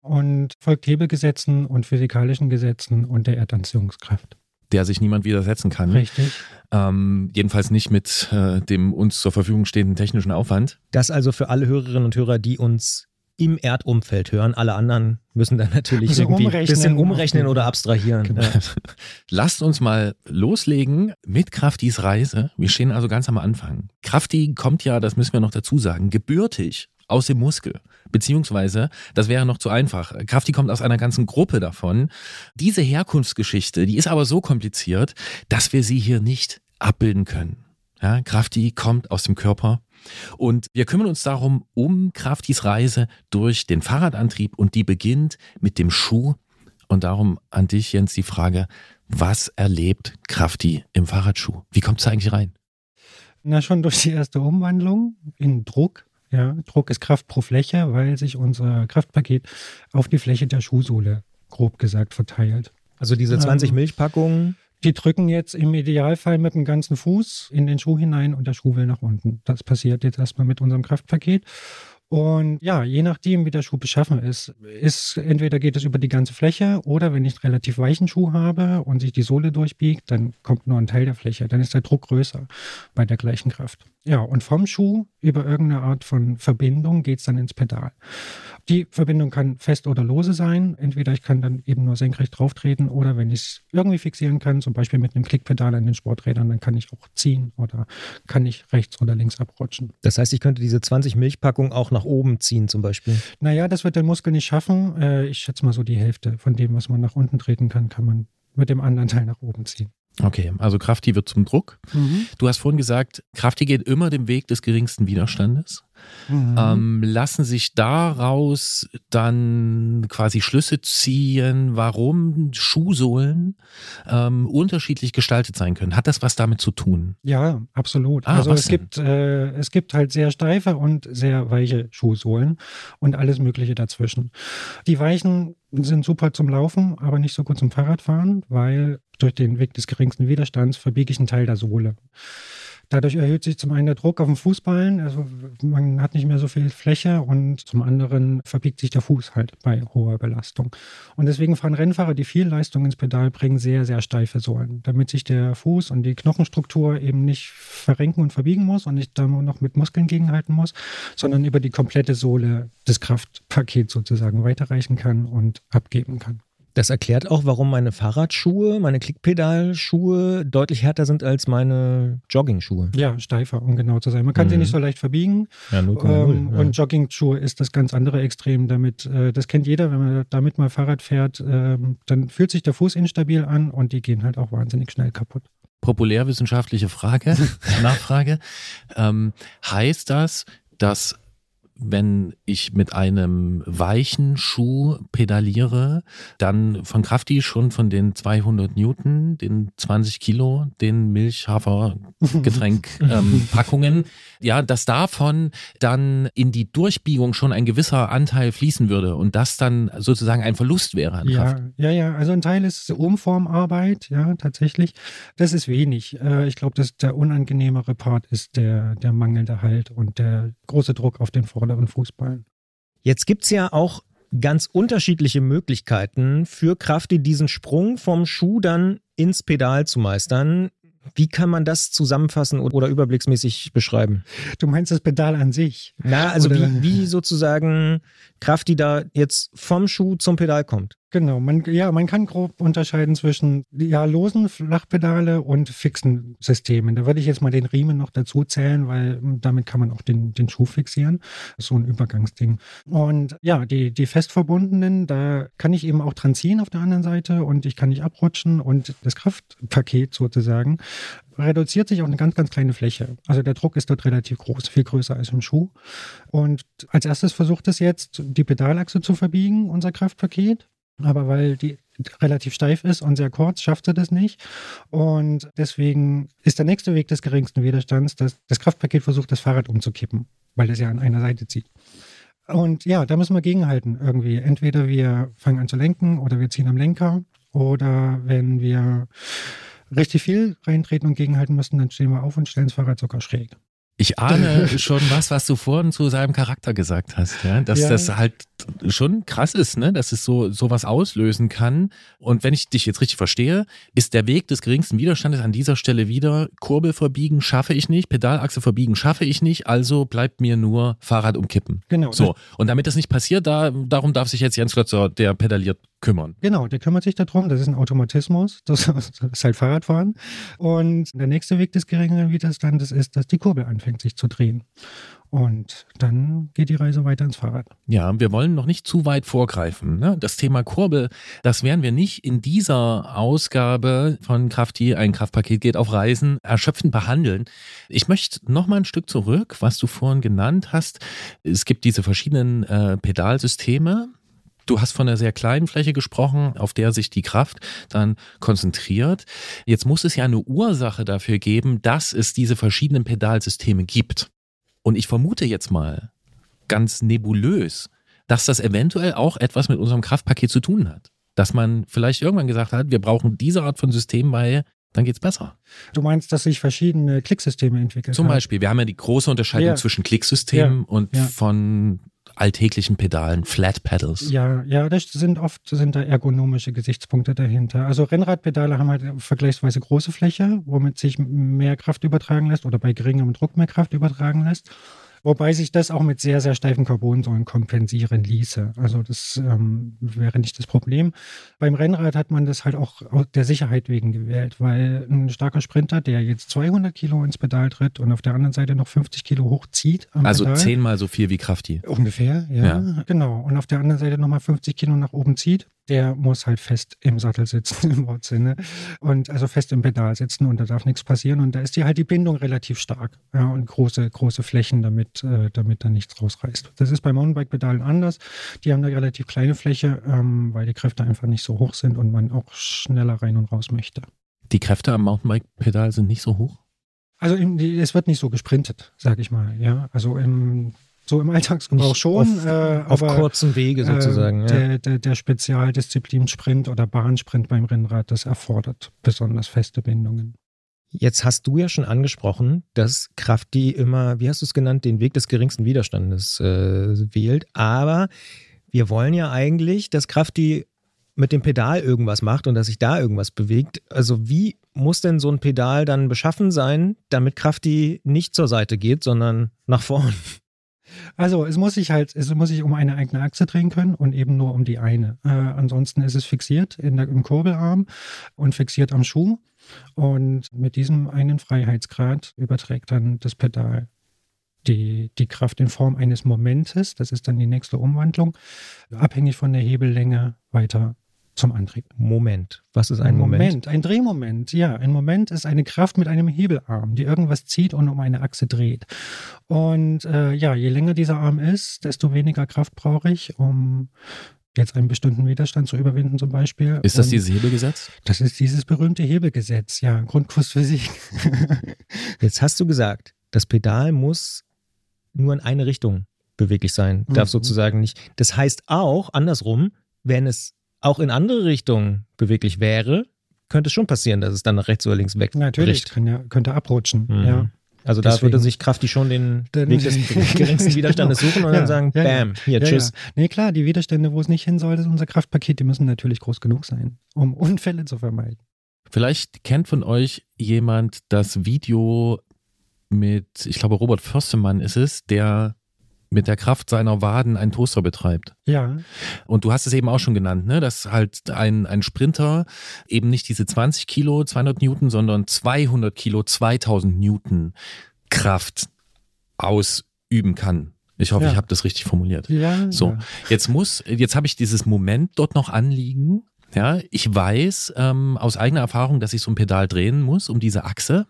und folgt Hebelgesetzen und physikalischen Gesetzen und der Erdanziehungskraft der sich niemand widersetzen kann. Richtig. Ähm, jedenfalls nicht mit äh, dem uns zur Verfügung stehenden technischen Aufwand. Das also für alle Hörerinnen und Hörer, die uns im Erdumfeld hören. Alle anderen müssen dann natürlich Müssen irgendwie ein umrechnen. bisschen umrechnen oder abstrahieren. Genau. Ja. Lasst uns mal loslegen mit Kraftis Reise. Wir stehen also ganz am Anfang. Krafti kommt ja, das müssen wir noch dazu sagen, gebürtig aus dem Muskel. Beziehungsweise, das wäre noch zu einfach. Krafti kommt aus einer ganzen Gruppe davon. Diese Herkunftsgeschichte, die ist aber so kompliziert, dass wir sie hier nicht abbilden können. Ja, Krafti kommt aus dem Körper und wir kümmern uns darum um Kraftis Reise durch den Fahrradantrieb und die beginnt mit dem Schuh. Und darum an dich, Jens, die Frage, was erlebt Krafti im Fahrradschuh? Wie kommt es eigentlich rein? Na, schon durch die erste Umwandlung in Druck. Ja, Druck ist Kraft pro Fläche, weil sich unser Kraftpaket auf die Fläche der Schuhsohle, grob gesagt, verteilt. Also diese 20 Ähm, Milchpackungen. Die drücken jetzt im Idealfall mit dem ganzen Fuß in den Schuh hinein und der Schuh will nach unten. Das passiert jetzt erstmal mit unserem Kraftpaket. Und ja, je nachdem, wie der Schuh beschaffen ist, ist entweder geht es über die ganze Fläche oder wenn ich einen relativ weichen Schuh habe und sich die Sohle durchbiegt, dann kommt nur ein Teil der Fläche. Dann ist der Druck größer bei der gleichen Kraft. Ja, und vom Schuh über irgendeine Art von Verbindung geht es dann ins Pedal. Die Verbindung kann fest oder lose sein. Entweder ich kann dann eben nur senkrecht drauftreten oder wenn ich es irgendwie fixieren kann, zum Beispiel mit einem Klickpedal an den Sporträdern, dann kann ich auch ziehen oder kann ich rechts oder links abrutschen. Das heißt, ich könnte diese 20 Milchpackungen auch nach oben ziehen zum Beispiel. Naja, das wird der Muskel nicht schaffen. Äh, ich schätze mal so die Hälfte von dem, was man nach unten treten kann, kann man mit dem anderen Teil nach oben ziehen. Okay, also Krafti wird zum Druck. Du hast vorhin gesagt, Krafti geht immer den Weg des geringsten Widerstandes. Mhm. Ähm, lassen sich daraus dann quasi Schlüsse ziehen, warum Schuhsohlen ähm, unterschiedlich gestaltet sein können? Hat das was damit zu tun? Ja, absolut. Ah, also es denn? gibt, äh, es gibt halt sehr steife und sehr weiche Schuhsohlen und alles Mögliche dazwischen. Die weichen sind super zum Laufen, aber nicht so gut zum Fahrradfahren, weil durch den Weg des geringsten Widerstands verbiege ich einen Teil der Sohle. Dadurch erhöht sich zum einen der Druck auf den Fußballen, also man hat nicht mehr so viel Fläche und zum anderen verbiegt sich der Fuß halt bei hoher Belastung. Und deswegen fahren Rennfahrer, die viel Leistung ins Pedal bringen, sehr, sehr steife Sohlen, damit sich der Fuß und die Knochenstruktur eben nicht verrenken und verbiegen muss und nicht da nur noch mit Muskeln gegenhalten muss, sondern über die komplette Sohle des Kraftpakets sozusagen weiterreichen kann und abgeben kann. Das erklärt auch, warum meine Fahrradschuhe, meine Klickpedalschuhe deutlich härter sind als meine Jogging-Schuhe. Ja, steifer, um genau zu sein. Man kann sie Mhm. nicht so leicht verbiegen. Ja, 0,0. Ähm, ja. Und Jogging-Schuhe ist das ganz andere Extrem. Damit, äh, das kennt jeder, wenn man damit mal Fahrrad fährt, ähm, dann fühlt sich der Fuß instabil an und die gehen halt auch wahnsinnig schnell kaputt. Populärwissenschaftliche Frage, Nachfrage. Ähm, heißt das, dass wenn ich mit einem weichen Schuh pedaliere, dann von Krafti schon von den 200 Newton, den 20 Kilo, den Milch-Hafer-Getränk-Packungen, ja, dass davon dann in die Durchbiegung schon ein gewisser Anteil fließen würde und das dann sozusagen ein Verlust wäre an Kraft. Ja, ja, ja. Also ein Teil ist Umformarbeit, ja, tatsächlich. Das ist wenig. Äh, Ich glaube, dass der unangenehmere Part ist der, der mangelnde Halt und der große Druck auf den vorderen Fußballen. Jetzt gibt es ja auch ganz unterschiedliche Möglichkeiten für Krafti, diesen Sprung vom Schuh dann ins Pedal zu meistern. Wie kann man das zusammenfassen oder überblicksmäßig beschreiben? Du meinst das Pedal an sich? Na, also wie, wie sozusagen Krafti da jetzt vom Schuh zum Pedal kommt. Genau, man, ja, man kann grob unterscheiden zwischen ja, losen Flachpedale und fixen Systemen. Da würde ich jetzt mal den Riemen noch dazu zählen, weil damit kann man auch den, den Schuh fixieren. So ein Übergangsding. Und ja, die, die fest verbundenen, da kann ich eben auch dran ziehen auf der anderen Seite und ich kann nicht abrutschen und das Kraftpaket sozusagen reduziert sich auf eine ganz, ganz kleine Fläche. Also der Druck ist dort relativ groß, viel größer als im Schuh. Und als erstes versucht es jetzt, die Pedalachse zu verbiegen, unser Kraftpaket. Aber weil die relativ steif ist und sehr kurz, schafft sie das nicht. Und deswegen ist der nächste Weg des geringsten Widerstands, dass das Kraftpaket versucht, das Fahrrad umzukippen, weil es ja an einer Seite zieht. Und ja, da müssen wir gegenhalten irgendwie. Entweder wir fangen an zu lenken oder wir ziehen am Lenker oder wenn wir richtig viel reintreten und gegenhalten müssen, dann stehen wir auf und stellen das Fahrrad sogar schräg. Ich ahne schon was, was du vorhin zu seinem Charakter gesagt hast, ja, dass Ja. das halt schon krass ist, ne, dass es so sowas auslösen kann. Und wenn ich dich jetzt richtig verstehe, ist der Weg des geringsten Widerstandes an dieser Stelle wieder Kurbel verbiegen schaffe ich nicht, Pedalachse verbiegen schaffe ich nicht, also bleibt mir nur Fahrrad umkippen. Genau. So und damit das nicht passiert, da darum darf sich jetzt Jens Klötzer, der pedaliert, kümmern. Genau, der kümmert sich darum. Das ist ein Automatismus. Das ist halt Fahrradfahren. Und der nächste Weg des geringeren Widerstandes ist, dass die Kurbel anfängt, sich zu drehen. Und dann geht die Reise weiter ins Fahrrad. Ja, wir wollen noch nicht zu weit vorgreifen. Ne? Das Thema Kurbel, das werden wir nicht in dieser Ausgabe von Krafti, ein Kraftpaket geht auf Reisen, erschöpfend behandeln. Ich möchte noch mal ein Stück zurück, was du vorhin genannt hast. Es gibt diese verschiedenen äh, Pedalsysteme. Du hast von einer sehr kleinen Fläche gesprochen, auf der sich die Kraft dann konzentriert. Jetzt muss es ja eine Ursache dafür geben, dass es diese verschiedenen Pedalsysteme gibt. Und ich vermute jetzt mal, ganz nebulös, dass das eventuell auch etwas mit unserem Kraftpaket zu tun hat. Dass man vielleicht irgendwann gesagt hat, wir brauchen diese Art von System, weil dann geht's besser. Du meinst, dass sich verschiedene Klicksysteme entwickelt Zum? Beispiel, wir haben ja die große Unterscheidung Ja. zwischen Klicksystemen Ja. und Ja. von alltäglichen Pedalen, Flat Pedals. Ja, ja, das sind oft sind da ergonomische Gesichtspunkte dahinter. Also Rennradpedale haben halt vergleichsweise große Fläche, womit sich mehr Kraft übertragen lässt oder bei geringem Druck mehr Kraft übertragen lässt. Wobei sich das auch mit sehr, sehr steifen Carbonsäulen kompensieren ließe. Also das ähm, wäre nicht das Problem. Beim Rennrad hat man das halt auch aus der Sicherheit wegen gewählt, weil ein starker Sprinter, der jetzt 200 Kilo ins Pedal tritt und auf der anderen Seite noch 50 Kilo hochzieht Also Pedal, zehnmal so viel wie Krafti. Ungefähr, ja, genau. Und auf der anderen Seite nochmal 50 Kilo nach oben zieht, der muss halt fest im Sattel sitzen, im Wortsinne. Und also fest im Pedal sitzen und da darf nichts passieren. Und da ist die halt die Bindung relativ stark. Ja, und große, große Flächen, damit, äh, damit da nichts rausreißt. Das ist bei Mountainbike-Pedalen anders. Die haben eine relativ kleine Fläche, ähm, weil die Kräfte einfach nicht so hoch sind und man auch schneller rein und raus möchte. Die Kräfte am Mountainbike-Pedal sind nicht so hoch. Also es wird nicht so gesprintet, sag ich mal. Ja, also im, so im Alltagsgebrauch schon. auf, äh, auf aber, kurzem Wege sozusagen. äh, ja. der, der, der Spezialdisziplin-Sprint oder Bahnsprint beim Rennrad, das erfordert besonders feste Bindungen. Jetzt hast du ja schon angesprochen, dass Krafti immer, wie hast du es genannt, den Weg des geringsten Widerstandes äh, wählt. Aber wir wollen ja eigentlich, dass Krafti mit dem Pedal irgendwas macht und dass sich da irgendwas bewegt. Also wie muss denn so ein Pedal dann beschaffen sein, damit Krafti nicht zur Seite geht, sondern nach vorn? Also es muss sich halt, es muss sich um eine eigene Achse drehen können und eben nur um die eine. Äh, ansonsten ist es fixiert in der, im Kurbelarm und fixiert am Schuh. Und mit diesem einen Freiheitsgrad überträgt dann das Pedal die, die Kraft in Form eines Momentes, das ist dann die nächste Umwandlung, abhängig von der Hebellänge weiter zum Antrieb. Moment. Was ist ein Moment? ein Drehmoment. Ja, ein Moment ist eine Kraft mit einem Hebelarm, die irgendwas zieht und um eine Achse dreht. Und äh, ja, je länger dieser Arm ist, desto weniger Kraft brauche ich, um jetzt einen bestimmten Widerstand zu überwinden zum Beispiel. Ist das Und dieses Hebelgesetz? Das ist dieses berühmte Hebelgesetz, ja, Grundkurs Physik. Jetzt hast du gesagt, das Pedal muss nur in eine Richtung beweglich sein, darf Mhm. sozusagen nicht. Das heißt auch, andersrum, wenn es auch in andere Richtungen beweglich wäre, könnte es schon passieren, dass es dann nach rechts oder links weg Natürlich, kann ja, könnte abrutschen. Mhm. Ja. Also da Deswegen- würde sich Krafti schon den Weg des geringsten Widerstandes Genau. suchen und Ja, dann sagen, ja, bam, hier, Ja, tschüss. Ja. Nee, klar, die Widerstände, wo es nicht hin soll, das ist unser Kraftpaket, die müssen natürlich groß genug sein, um Unfälle zu vermeiden. Vielleicht kennt von euch jemand das Video mit, ich glaube, Robert Förstemann ist es, der mit der Kraft seiner Waden einen Toaster betreibt. Ja, Und du hast es eben auch schon genannt, ne? dass halt ein, ein Sprinter eben nicht diese 20 Kilo, 200 Newton, sondern 200 Kilo, 2000 Newton Kraft ausüben kann. Ich hoffe, Ja. ich habe das richtig formuliert. ja. So, ja. jetzt muss, jetzt habe ich dieses Moment dort noch anliegen. Ja, ich weiß ähm, aus eigener Erfahrung, dass ich so ein Pedal drehen muss um diese Achse.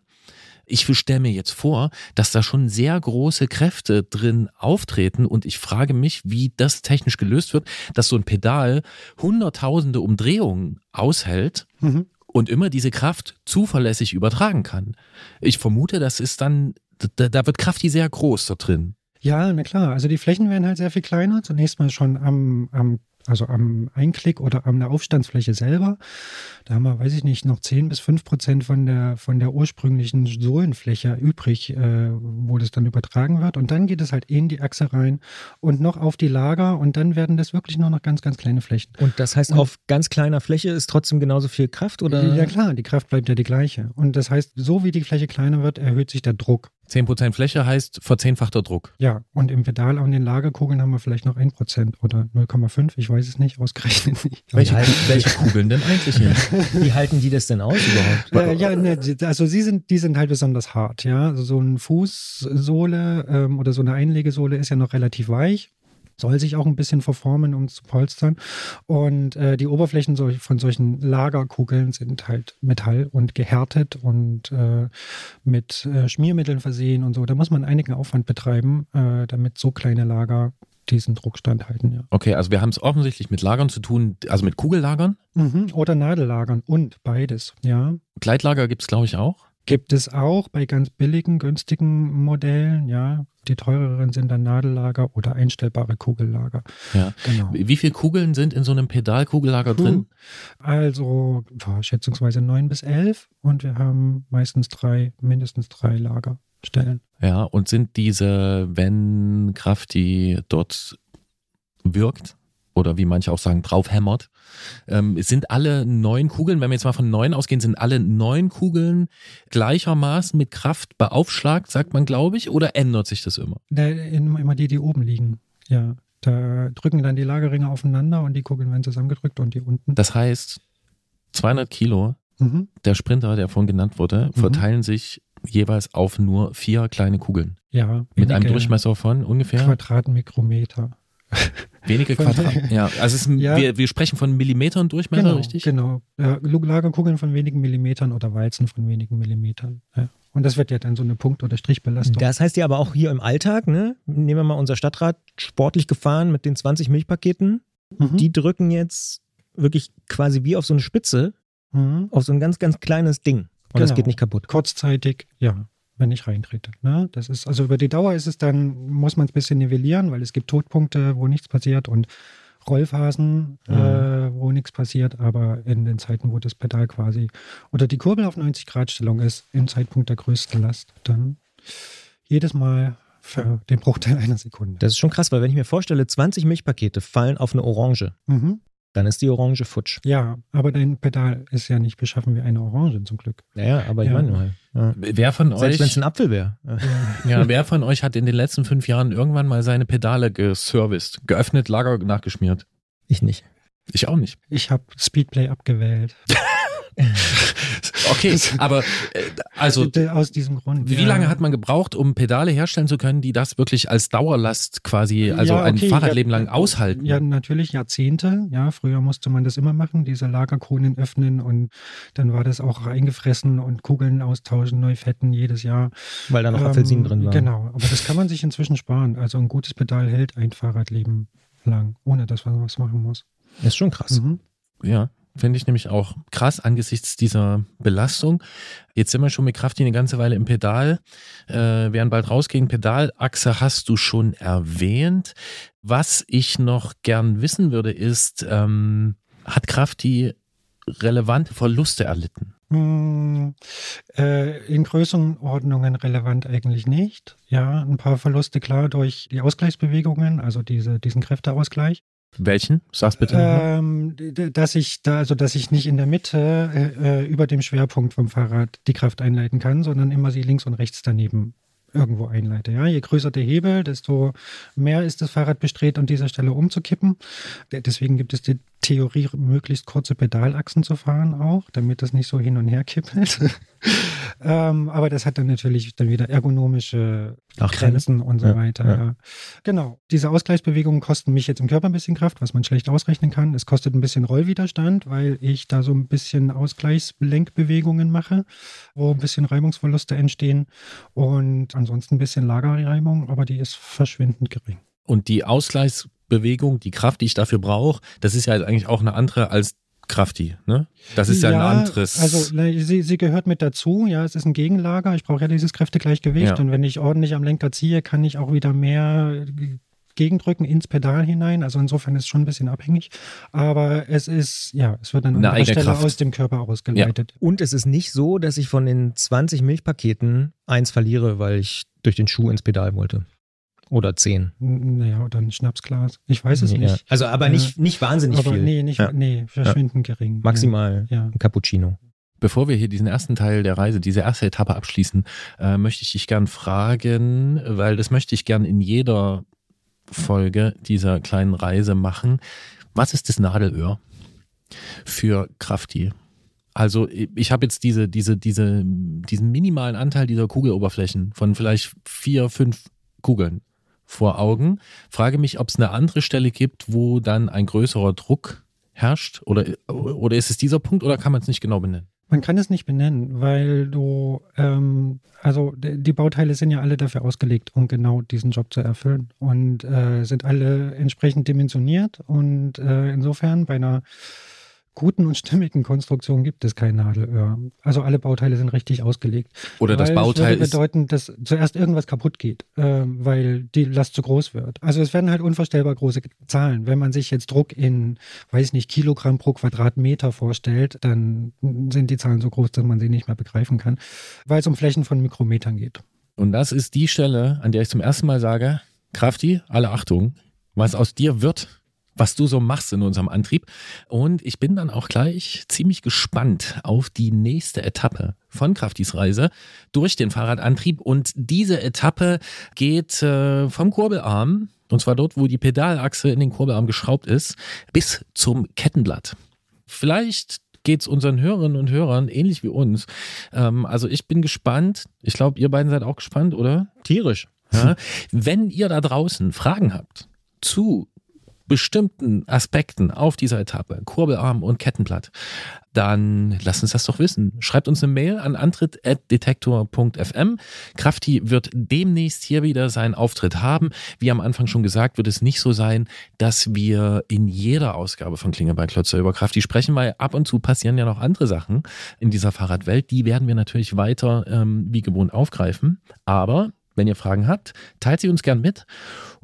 Ich stelle mir jetzt vor, dass da schon sehr große Kräfte drin auftreten und ich frage mich, wie das technisch gelöst wird, dass so ein Pedal hunderttausende Umdrehungen aushält Mhm. und immer diese Kraft zuverlässig übertragen kann. Ich vermute, das ist dann, da, da wird Kraft die sehr groß da drin. Ja, na klar. Also die Flächen werden halt sehr viel kleiner. Zunächst mal schon am, am also am Einklick oder an der Aufstandsfläche selber. Da haben wir, weiß ich nicht, noch 10 bis 5 Prozent von der, von der ursprünglichen Sohlenfläche übrig, äh, wo das dann übertragen wird. Und dann geht es halt in die Achse rein und noch auf die Lager und dann werden das wirklich nur noch ganz, ganz kleine Flächen. Und das heißt, Und- auf ganz kleiner Fläche ist trotzdem genauso viel Kraft oder? Ja klar, die Kraft bleibt ja die gleiche. Und das heißt, so wie die Fläche kleiner wird, erhöht sich der Druck. 10% Fläche heißt verzehnfachter Druck. Ja, und im Pedal an den Lagerkugeln haben wir vielleicht noch 1% oder 0,5, ich weiß es nicht, ausgerechnet nicht. Welche, halten- welche Kugeln denn eigentlich hier? Wie halten die das denn aus überhaupt? Äh, ja, ne, also sie sind, die sind halt besonders hart, ja. Also so ein Fußsohle ähm, oder so eine Einlegesohle ist ja noch relativ weich. Soll sich auch ein bisschen verformen, um zu polstern. Und äh, die Oberflächen sol- von solchen Lagerkugeln sind halt Metall und gehärtet und äh, mit äh, Schmiermitteln versehen und so. Da muss man einigen Aufwand betreiben, äh, damit so kleine Lager diesen Druck standhalten, ja. Okay, also wir haben es offensichtlich mit Lagern zu tun, also mit Kugellagern. Mhm. Oder Nadellagern und beides, ja. Gleitlager gibt es, glaube ich, auch. Gibt es auch bei ganz billigen, günstigen Modellen, ja. Die teureren sind dann Nadellager oder einstellbare Kugellager. Ja. Genau. Wie viele Kugeln sind in so einem Pedalkugellager drin? Also boah, schätzungsweise neun bis elf und wir haben meistens drei, mindestens drei Lagerstellen. Ja, und sind diese, wenn Kraft die dort wirkt, oder wie manche auch sagen, draufhämmert, ähm, sind alle neun Kugeln, wenn wir jetzt mal von neun ausgehen, sind alle neun Kugeln gleichermaßen mit Kraft beaufschlagt, sagt man, glaube ich, oder ändert sich das immer? Immer die, die oben liegen. Ja. Da drücken dann die Lagerringe aufeinander und die Kugeln werden zusammengedrückt und die unten. Das heißt, 200 Kilo, Mhm. der Sprinter, der vorhin genannt wurde, Mhm. verteilen sich jeweils auf nur vier kleine Kugeln. Ja. Mit einem Durchmesser von ungefähr Quadratmikrometer. Wenige Quadrat. Ja, also es ist, Ja. wir, wir sprechen von Millimetern Durchmesser, genau, richtig? Genau. Ja, Lagerkugeln von wenigen Millimetern oder Walzen von wenigen Millimetern. Ja. Und das wird ja dann so eine Punkt- oder Strichbelastung. Das heißt ja aber auch hier im Alltag, ne? Nehmen wir mal unser Stadtrat sportlich gefahren mit den 20 Milchpaketen. Mhm. Die drücken jetzt wirklich quasi wie auf so eine Spitze mhm. auf so ein ganz, ganz kleines Ding. Und das Genau. geht nicht kaputt. kurzzeitig, ja, wenn ich reintrete. Ne? Das ist, also über die Dauer ist es dann, muss man es ein bisschen nivellieren, weil es gibt Todpunkte, wo nichts passiert und Rollphasen, Mhm. äh, wo nichts passiert, aber in den Zeiten, wo das Pedal quasi oder die Kurbel auf 90 Grad Stellung ist, im Zeitpunkt der größten Last, dann jedes Mal für den Bruchteil einer Sekunde. Das ist schon krass, weil wenn ich mir vorstelle, 20 Milchpakete fallen auf eine Orange, Mhm. Dann ist die Orange futsch. Ja, aber dein Pedal ist ja nicht beschaffen wie eine Orange zum Glück. Naja, aber ich Ja. meine mal. Ja. Wer von Selbst wenn es euch, ein Apfel wäre. ja, wer von euch hat in den letzten fünf Jahren irgendwann mal seine Pedale geserviced, geöffnet, Lager nachgeschmiert? Ich nicht. Ich auch nicht. Ich habe Speedplay abgewählt. Okay, aber äh, also Aus diesem Grund. wie ja. lange hat man gebraucht, um Pedale herstellen zu können, die das wirklich als Dauerlast quasi, also Ja, ein okay, Fahrradleben ja, lang aushalten? Ja, natürlich Jahrzehnte. Ja, früher musste man das immer machen, diese Lagerkronen öffnen und dann war das auch eingefressen und Kugeln austauschen, neu fetten jedes Jahr. Weil da noch Ähm, Apfelsinen drin waren. Genau, aber das kann man sich inzwischen sparen. Also ein gutes Pedal hält ein Fahrradleben lang, ohne dass man was machen muss. Ist schon krass. Mhm. Ja, finde ich nämlich auch krass angesichts dieser Belastung. Jetzt sind wir schon mit Kraft eine ganze Weile im Pedal, äh, werden bald rausgehen. Pedalachse hast du schon erwähnt. Was ich noch gern wissen würde, ist, ähm, hat Kraft die relevante Verluste erlitten? Hm, äh, in Größenordnungen relevant eigentlich nicht. Ja, ein paar Verluste klar durch die Ausgleichsbewegungen, also diese, diesen Kräfteausgleich. Welchen? Sag's bitte. Ähm, dass ich da, also dass ich nicht in der Mitte äh, äh, über dem Schwerpunkt vom Fahrrad die Kraft einleiten kann, sondern immer sie links und rechts daneben irgendwo einleite. Ja, je größer der Hebel, desto mehr ist das Fahrrad bestrebt, an dieser Stelle umzukippen. Deswegen gibt es die Theorie, möglichst kurze Pedalachsen zu fahren auch, damit das nicht so hin und her kippelt. ähm, aber das hat dann natürlich dann wieder ergonomische Nachteile. Grenzen und so Ja, weiter. Ja. Genau. Diese Ausgleichsbewegungen kosten mich jetzt im Körper ein bisschen Kraft, was man schlecht ausrechnen kann. Es kostet ein bisschen Rollwiderstand, weil ich da so ein bisschen Ausgleichslenkbewegungen mache, wo ein bisschen Reibungsverluste entstehen und ansonsten ein bisschen Lagerreibung, aber die ist verschwindend gering. Und die Ausgleichsbewegung, die Kraft, die ich dafür brauche, das ist ja eigentlich auch eine andere als Krafti, ne? Das ist ja, ein anderes. Also ne, sie, sie gehört mit dazu, ja, es ist ein Gegenlager. Ich brauche ja dieses Kräftegleichgewicht Ja. und wenn ich ordentlich am Lenker ziehe, kann ich auch wieder mehr gegendrücken ins Pedal hinein. Also insofern ist es schon ein bisschen abhängig. Aber es ist, ja, es wird an Eine anderer eigene Stelle Kraft. aus dem Körper ausgeleitet. Und es ist nicht so, dass ich von den 20 Milchpaketen eins verliere, weil ich durch den Schuh ins Pedal wollte. Oder 10. N- Naja, oder ein Schnapsglas. Ich weiß es Ja. nicht. Also aber nicht, nicht wahnsinnig aber viel. nee, nicht, Ja. nee, verschwindend gering. Maximal Ja. ein Cappuccino. Bevor wir hier diesen ersten Teil der Reise, diese erste Etappe abschließen, äh, möchte ich dich gern fragen, weil das möchte ich gern in jeder Folge dieser kleinen Reise machen. Was ist das Nadelöhr für Krafti? Also ich habe jetzt diese, diese, diese, diesen minimalen Anteil dieser Kugeloberflächen von vielleicht vier, fünf Kugeln vor Augen. Frage mich, ob es eine andere Stelle gibt, wo dann ein größerer Druck herrscht oder, oder ist es dieser Punkt oder kann man es nicht genau benennen? Man kann es nicht benennen, weil du, ähm, also die Bauteile sind ja alle dafür ausgelegt, um genau diesen Job zu erfüllen und äh, sind alle entsprechend dimensioniert und äh, insofern bei einer guten und stimmigen Konstruktion gibt es kein Nadelöhr. Also alle Bauteile sind richtig ausgelegt. Oder das Bauteil es würde bedeuten, dass zuerst irgendwas kaputt geht, äh, weil die Last zu groß wird. Also es werden halt unvorstellbar große Zahlen. Wenn man sich jetzt Druck in, weiß nicht, Kilogramm pro Quadratmeter vorstellt, dann sind die Zahlen so groß, dass man sie nicht mehr begreifen kann, weil es um Flächen von Mikrometern geht. Und das ist die Stelle, an der ich zum ersten Mal sage, Krafti, alle Achtung, was aus dir wird, was du so machst in unserem Antrieb. Und ich bin dann auch gleich ziemlich gespannt auf die nächste Etappe von Kraftis Reise durch den Fahrradantrieb. Und diese Etappe geht äh, vom Kurbelarm, und zwar dort, wo die Pedalachse in den Kurbelarm geschraubt ist, bis zum Kettenblatt. Vielleicht geht es unseren Hörerinnen und Hörern ähnlich wie uns. Ähm, also ich bin gespannt. Ich glaube, ihr beiden seid auch gespannt, oder? Tierisch. Ja? Wenn ihr da draußen Fragen habt zu bestimmten Aspekten auf dieser Etappe, Kurbelarm und Kettenblatt, dann lasst uns das doch wissen. Schreibt uns eine Mail an antritt.detektor.fm. Krafti wird demnächst hier wieder seinen Auftritt haben. Wie am Anfang schon gesagt, wird es nicht so sein, dass wir in jeder Ausgabe von Klinge bei Klötzer über Krafti sprechen, weil ab und zu passieren ja noch andere Sachen in dieser Fahrradwelt. Die werden wir natürlich weiter ähm, wie gewohnt aufgreifen. Aber wenn ihr Fragen habt, teilt sie uns gern mit.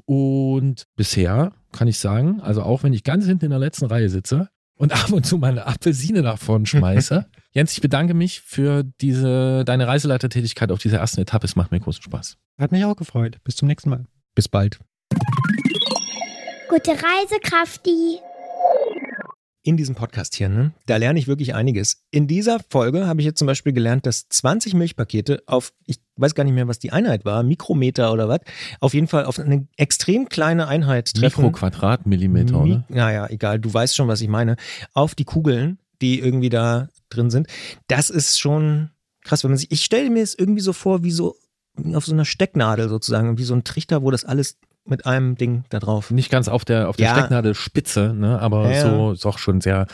Und bisher kann ich sagen, also auch wenn ich ganz hinten in der letzten Reihe sitze und ab und zu meine Apfelsine nach vorn schmeiße. Jens, ich bedanke mich für diese, deine Reiseleitertätigkeit auf dieser ersten Etappe. Es macht mir großen Spaß. Hat mich auch gefreut. Bis zum nächsten Mal. Bis bald. Gute Reise, Krafti. In diesem Podcast hier, ne? Da lerne ich wirklich einiges. In dieser Folge habe ich jetzt zum Beispiel gelernt, dass 20 Milchpakete auf, ich weiß gar nicht mehr, was die Einheit war, Mikrometer oder was, auf jeden Fall auf eine extrem kleine Einheit treffen. Mikroquadratmillimeter, Mi- oder? Naja, egal, du weißt schon, was ich meine. Auf die Kugeln, die irgendwie da drin sind. Das ist schon krass, wenn man sich, ich stelle mir es irgendwie so vor, wie so auf so einer Stecknadel sozusagen, wie so ein Trichter, wo das alles mit einem Ding da drauf. Nicht ganz auf der, auf der Ja. Stecknadelspitze, ne? aber Ja. so ist auch schon sehr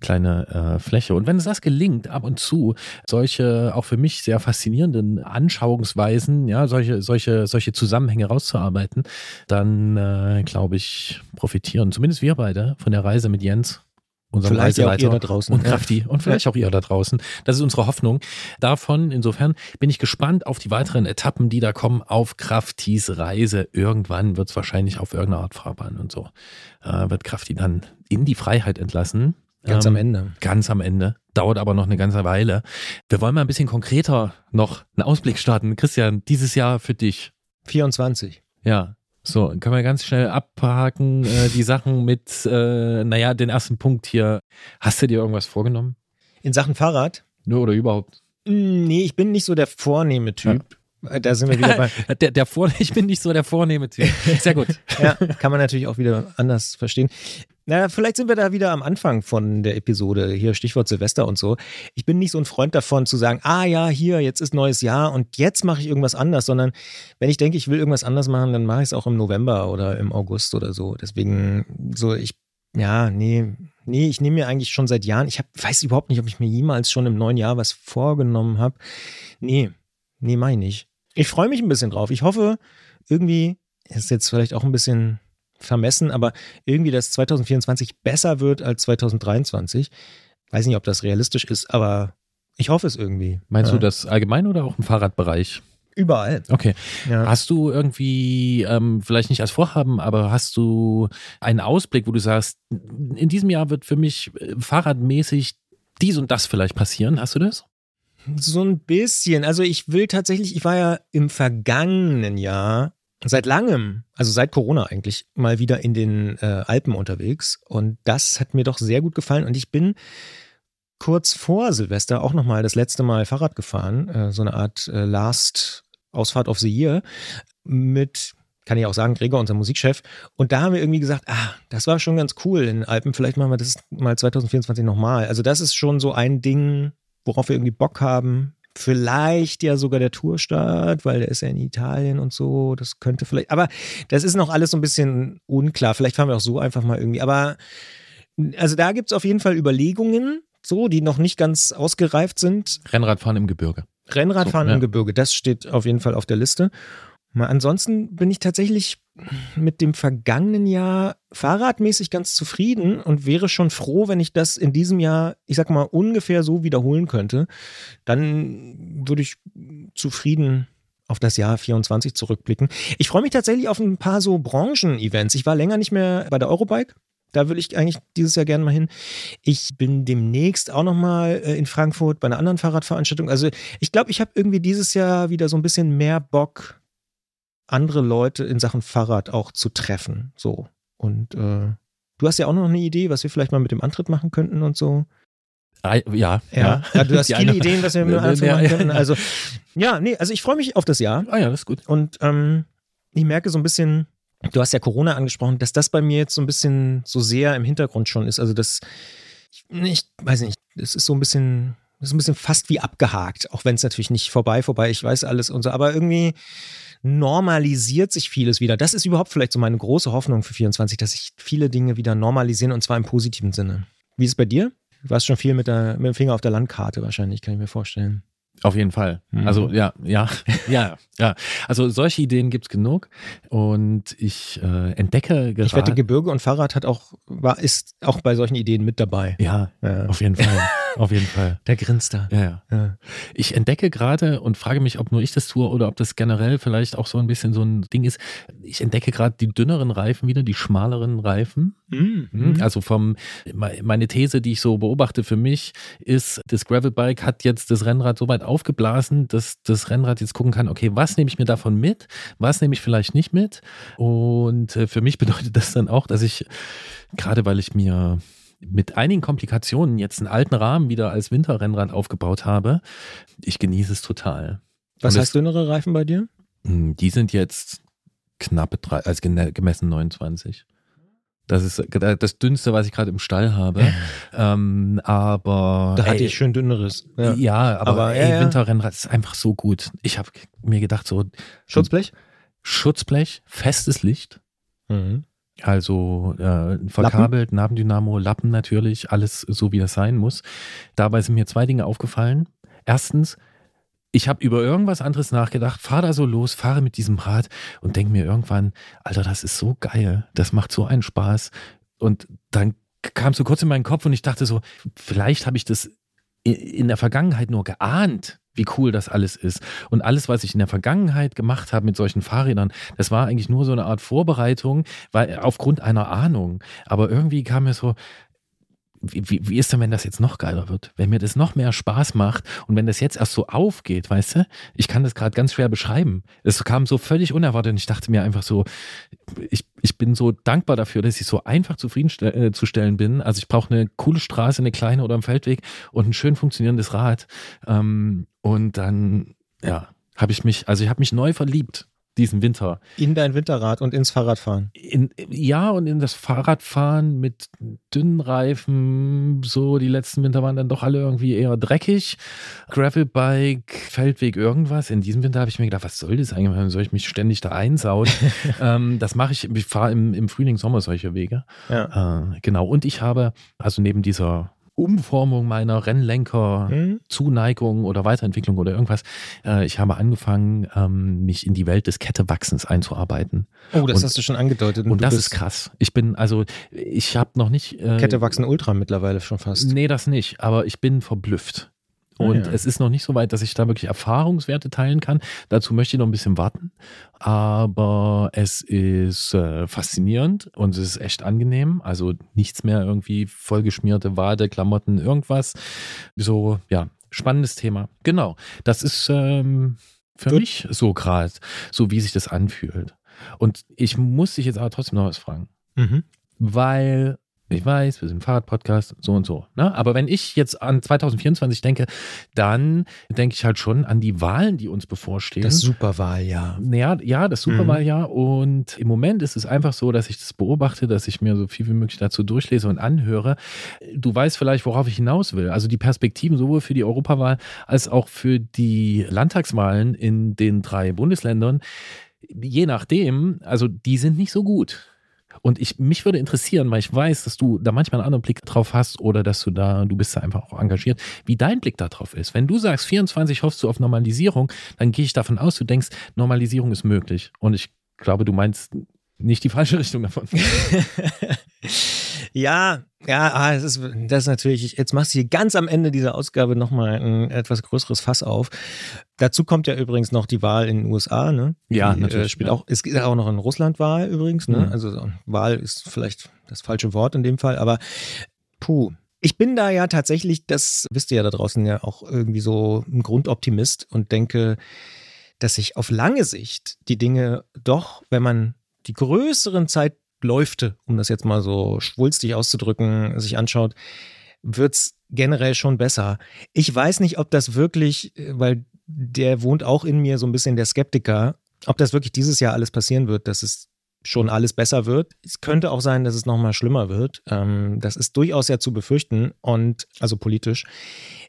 kleine äh, Fläche. Und wenn es das gelingt, ab und zu solche auch für mich sehr faszinierenden Anschauungsweisen, ja, solche, solche, solche Zusammenhänge rauszuarbeiten, dann äh, glaube ich, profitieren zumindest wir beide von der Reise mit Jens. Unserem Vielleicht auch Reiseleiter ihr da draußen. Und. Krafti. Und vielleicht auch ihr da draußen. Das ist unsere Hoffnung. Davon, insofern, bin ich gespannt auf die weiteren Etappen, die da kommen auf Kraftis Reise. Irgendwann wird es wahrscheinlich auf irgendeine Art Fahrbahn und so. Äh, wird Krafti dann in die Freiheit entlassen. Ganz Ähm, am Ende. Ganz am Ende. Dauert aber noch eine ganze Weile. Wir wollen mal ein bisschen konkreter noch einen Ausblick starten. Christian, dieses Jahr für dich. 24. Ja. So, können wir ganz schnell abhaken, äh, die Sachen mit, äh, naja, den ersten Punkt hier. Hast du dir irgendwas vorgenommen? In Sachen Fahrrad? Nö, oder überhaupt? Mm, Nee, ich bin nicht so der vornehme Typ. Da sind wir wieder bei. der, der Vor ich bin nicht so der vornehme Typ. Sehr gut. ja, kann man natürlich auch wieder anders verstehen. Na, vielleicht sind wir da wieder am Anfang von der Episode. Hier Stichwort Silvester und so. Ich bin nicht so ein Freund davon zu sagen, ah ja, hier, jetzt ist neues Jahr und jetzt mache ich irgendwas anders, sondern wenn ich denke, ich will irgendwas anders machen, dann mache ich es auch im November oder im August oder so. Deswegen, so, ich, ja, nee, nee, ich nehme mir eigentlich schon seit Jahren, ich hab, weiß überhaupt nicht, ob ich mir jemals schon im neuen Jahr was vorgenommen habe. Nee, nee, meine ich nicht. Ich freue mich ein bisschen drauf. Ich hoffe, irgendwie, ist jetzt vielleicht auch ein bisschen vermessen, aber irgendwie, dass 2024 besser wird als 2023. Weiß nicht, ob das realistisch ist, aber ich hoffe es irgendwie. Meinst ja. du das allgemein oder auch im Fahrradbereich? Überall. Okay. Ja. Hast du irgendwie, ähm, vielleicht nicht als Vorhaben, aber hast du einen Ausblick, wo du sagst, in diesem Jahr wird für mich äh, fahrradmäßig dies und das vielleicht passieren? Hast du das? So ein bisschen. Also ich will tatsächlich, ich war ja im vergangenen Jahr seit langem, also seit Corona eigentlich, mal wieder in den äh, Alpen unterwegs. Und das hat mir doch sehr gut gefallen. Und ich bin kurz vor Silvester auch nochmal das letzte Mal Fahrrad gefahren. Äh, so eine Art äh, Last Ausfahrt of the Year mit kann ich auch sagen, Gregor, unser Musikchef. Und da haben wir irgendwie gesagt, ah, das war schon ganz cool in den Alpen. Vielleicht machen wir das mal 2024 nochmal. Also das ist schon so ein Ding, worauf wir irgendwie Bock haben. Vielleicht ja sogar der Tourstart, weil der ist ja in Italien und so. Das könnte vielleicht, aber das ist noch alles so ein bisschen unklar. Vielleicht fahren wir auch so einfach mal irgendwie. Aber also da gibt es auf jeden Fall Überlegungen, so, die noch nicht ganz ausgereift sind. Rennradfahren im Gebirge. Rennradfahren So, ja. im Gebirge, das steht auf jeden Fall auf der Liste. Mal ansonsten bin ich tatsächlich mit dem vergangenen Jahr fahrradmäßig ganz zufrieden und wäre schon froh, wenn ich das in diesem Jahr, ich sag mal, ungefähr so wiederholen könnte. Dann würde ich zufrieden auf das Jahr 24 zurückblicken. Ich freue mich tatsächlich auf ein paar so Branchen-Events. Ich war länger nicht mehr bei der Eurobike. Da will ich eigentlich dieses Jahr gerne mal hin. Ich bin demnächst auch noch mal äh, in Frankfurt bei einer anderen Fahrradveranstaltung. Also ich glaube, ich habe irgendwie dieses Jahr wieder so ein bisschen mehr Bock, andere Leute in Sachen Fahrrad auch zu treffen. So. Und äh, du hast ja auch noch eine Idee, was wir vielleicht mal mit dem Antritt machen könnten und so. Ja, Ja, ja du hast Die viele eine- Ideen, was wir mit dem Ja, Antritt ja, machen ja. könnten. Also, ja, nee, also ich freue mich auf das Jahr. Ah ja, das ist gut. Und ähm, ich merke so ein bisschen, du hast ja Corona angesprochen, dass das bei mir jetzt so ein bisschen so sehr im Hintergrund schon ist. Also das, ich, ich weiß nicht, das ist so ein bisschen, das ist ein bisschen fast wie abgehakt, auch wenn es natürlich nicht vorbei, vorbei, ich weiß alles und so, aber irgendwie normalisiert sich vieles wieder. Das ist überhaupt vielleicht so meine große Hoffnung für 24, dass sich viele Dinge wieder normalisieren und zwar im positiven Sinne. Wie ist es bei dir? Du warst schon viel mit, der, mit dem Finger auf der Landkarte wahrscheinlich, kann ich mir vorstellen. Auf jeden Fall. Mhm. Also ja, ja, ja, ja. Also solche Ideen gibt's genug und ich äh, entdecke gerade. Ich wette, Gebirge und Fahrrad hat auch, war, ist auch bei solchen Ideen mit dabei. ja, Ja. auf jeden Fall, auf jeden Fall. Der grinst da. Ja, ja. Ja. Ich entdecke gerade und frage mich, ob nur ich das tue oder ob das generell vielleicht auch so ein bisschen so ein Ding ist. Ich entdecke gerade die dünneren Reifen wieder, die schmaleren Reifen. Mhm. Also vom, me- meine These, die ich so beobachte für mich, ist, das Gravelbike hat jetzt das Rennrad so weit aufgeblasen, dass das Rennrad jetzt gucken kann, okay, was nehme ich mir davon mit, was nehme ich vielleicht nicht mit. Und äh, für mich bedeutet das dann auch, dass ich, gerade weil ich mir mit einigen Komplikationen jetzt einen alten Rahmen wieder als Winterrennrad aufgebaut habe, ich genieße es total. Was heißt dünnere Reifen bei dir? Hm, Die sind jetzt knappe drei, also gemessen 29. Das ist das dünnste, was ich gerade im Stall habe. ähm, aber Da hatte ey, ich schön dünneres. ja, Ja. aber, Aber, ey, ja. Winterrennrad ist einfach so gut. Ich habe mir gedacht, so Schutzblech? Schutzblech, festes Licht, Mhm. Also äh, verkabelt, Nabendynamo, Lappen natürlich, alles so wie das sein muss. Dabei sind mir zwei Dinge aufgefallen. Erstens, ich habe über irgendwas anderes nachgedacht, fahre da so los, fahre mit diesem Rad und denke mir irgendwann, Alter, das ist so geil, das macht so einen Spaß. Und dann kam so kurz in meinen Kopf und ich dachte so, vielleicht habe ich das in der Vergangenheit nur geahnt, wie cool das alles ist. Und alles, was ich in der Vergangenheit gemacht habe mit solchen Fahrrädern, das war eigentlich nur so eine Art Vorbereitung, weil aufgrund einer Ahnung. Aber irgendwie kam mir so, wie, wie, wie ist denn, wenn das jetzt noch geiler wird? Wenn mir das noch mehr Spaß macht und wenn das jetzt erst so aufgeht, weißt du? Ich kann das gerade ganz schwer beschreiben. Es kam so völlig unerwartet und ich dachte mir einfach so, ich, ich bin so dankbar dafür, dass ich so einfach zufriedenzustellen bin. Also ich brauche eine coole Straße, eine kleine oder einen Feldweg und ein schön funktionierendes Rad. Ähm, und dann, ja, Habe ich mich, also ich habe mich neu verliebt diesen Winter. In dein Winterrad und ins Fahrradfahren. In, ja, und in das Fahrradfahren mit dünnen Reifen, so die letzten Winter waren dann doch alle irgendwie eher dreckig. Gravelbike, Feldweg, irgendwas. In diesem Winter habe ich mir gedacht, was soll das eigentlich? Warum soll ich mich ständig da einsauen? ähm, das mache ich, ich fahre im, im Frühling, Sommer solche Wege. Ja. Äh, genau. Und ich habe, also neben dieser Umformung meiner Rennlenker-Zuneigung oder Weiterentwicklung oder irgendwas. Äh, ich habe angefangen, ähm, mich in die Welt des Kettewachsens einzuarbeiten. Oh, das Und- hast du schon angedeutet. Und du das ist krass. Ich bin, also, ich habe noch nicht. Äh, Kette wachsen Ultra mittlerweile schon fast. Nee, das nicht. Aber ich bin verblüfft. Ah, Und ja. es ist noch nicht so weit, dass ich da wirklich Erfahrungswerte teilen kann. Dazu möchte ich noch ein bisschen warten. Aber es ist äh, faszinierend und es ist echt angenehm. Also nichts mehr irgendwie vollgeschmierte Wade, Klamotten, irgendwas. So, ja, spannendes Thema. Genau. Das ist ähm, für Gut. mich so gerade, so wie sich das anfühlt. Und ich muss dich jetzt aber trotzdem noch was fragen Mhm. weil ich weiß, wir sind Fahrradpodcast, so und so. Ne? Aber wenn ich jetzt an 2024 denke, dann denke ich halt schon an die Wahlen, die uns bevorstehen. Das Superwahljahr. ja, ja, das Superwahljahr. Und im Moment ist es einfach so, dass ich das beobachte, dass ich mir so viel wie möglich dazu durchlese und anhöre. Du weißt vielleicht, worauf ich hinaus will. Also die Perspektiven sowohl für die Europawahl als auch für die Landtagswahlen in den drei Bundesländern, je nachdem, also die sind nicht so gut. Und ich, mich würde interessieren, weil ich weiß, dass du da manchmal einen anderen Blick drauf hast oder dass du da, du bist da einfach auch engagiert, wie dein Blick darauf ist. Wenn du sagst, 24 hoffst du auf Normalisierung, dann gehe ich davon aus, du denkst, Normalisierung ist möglich. Und ich glaube, du meinst nicht die falsche Richtung davon. Ja, ja, ah, das ist, das ist natürlich, jetzt machst du hier ganz am Ende dieser Ausgabe nochmal ein etwas größeres Fass auf. Dazu kommt ja übrigens noch die Wahl in den USA, ne? Ja, die, natürlich, Äh, spielt ja. auch, es gibt auch noch eine Russland-Wahl übrigens, ne? Mhm. Also so, Wahl ist vielleicht das falsche Wort in dem Fall, aber puh. Ich bin da ja tatsächlich, das wisst ihr ja da draußen ja auch irgendwie so ein Grundoptimist und denke, dass sich auf lange Sicht die Dinge doch, wenn man die größeren Zeitläufte, um das jetzt mal so schwulstig auszudrücken, sich anschaut, wird's generell schon besser. Ich weiß nicht, ob das wirklich, äh, weil der wohnt auch in mir so ein bisschen der Skeptiker, ob das wirklich dieses Jahr alles passieren wird, dass es schon alles besser wird. Es könnte auch sein, dass es nochmal schlimmer wird. Ähm, das ist durchaus ja zu befürchten und also politisch.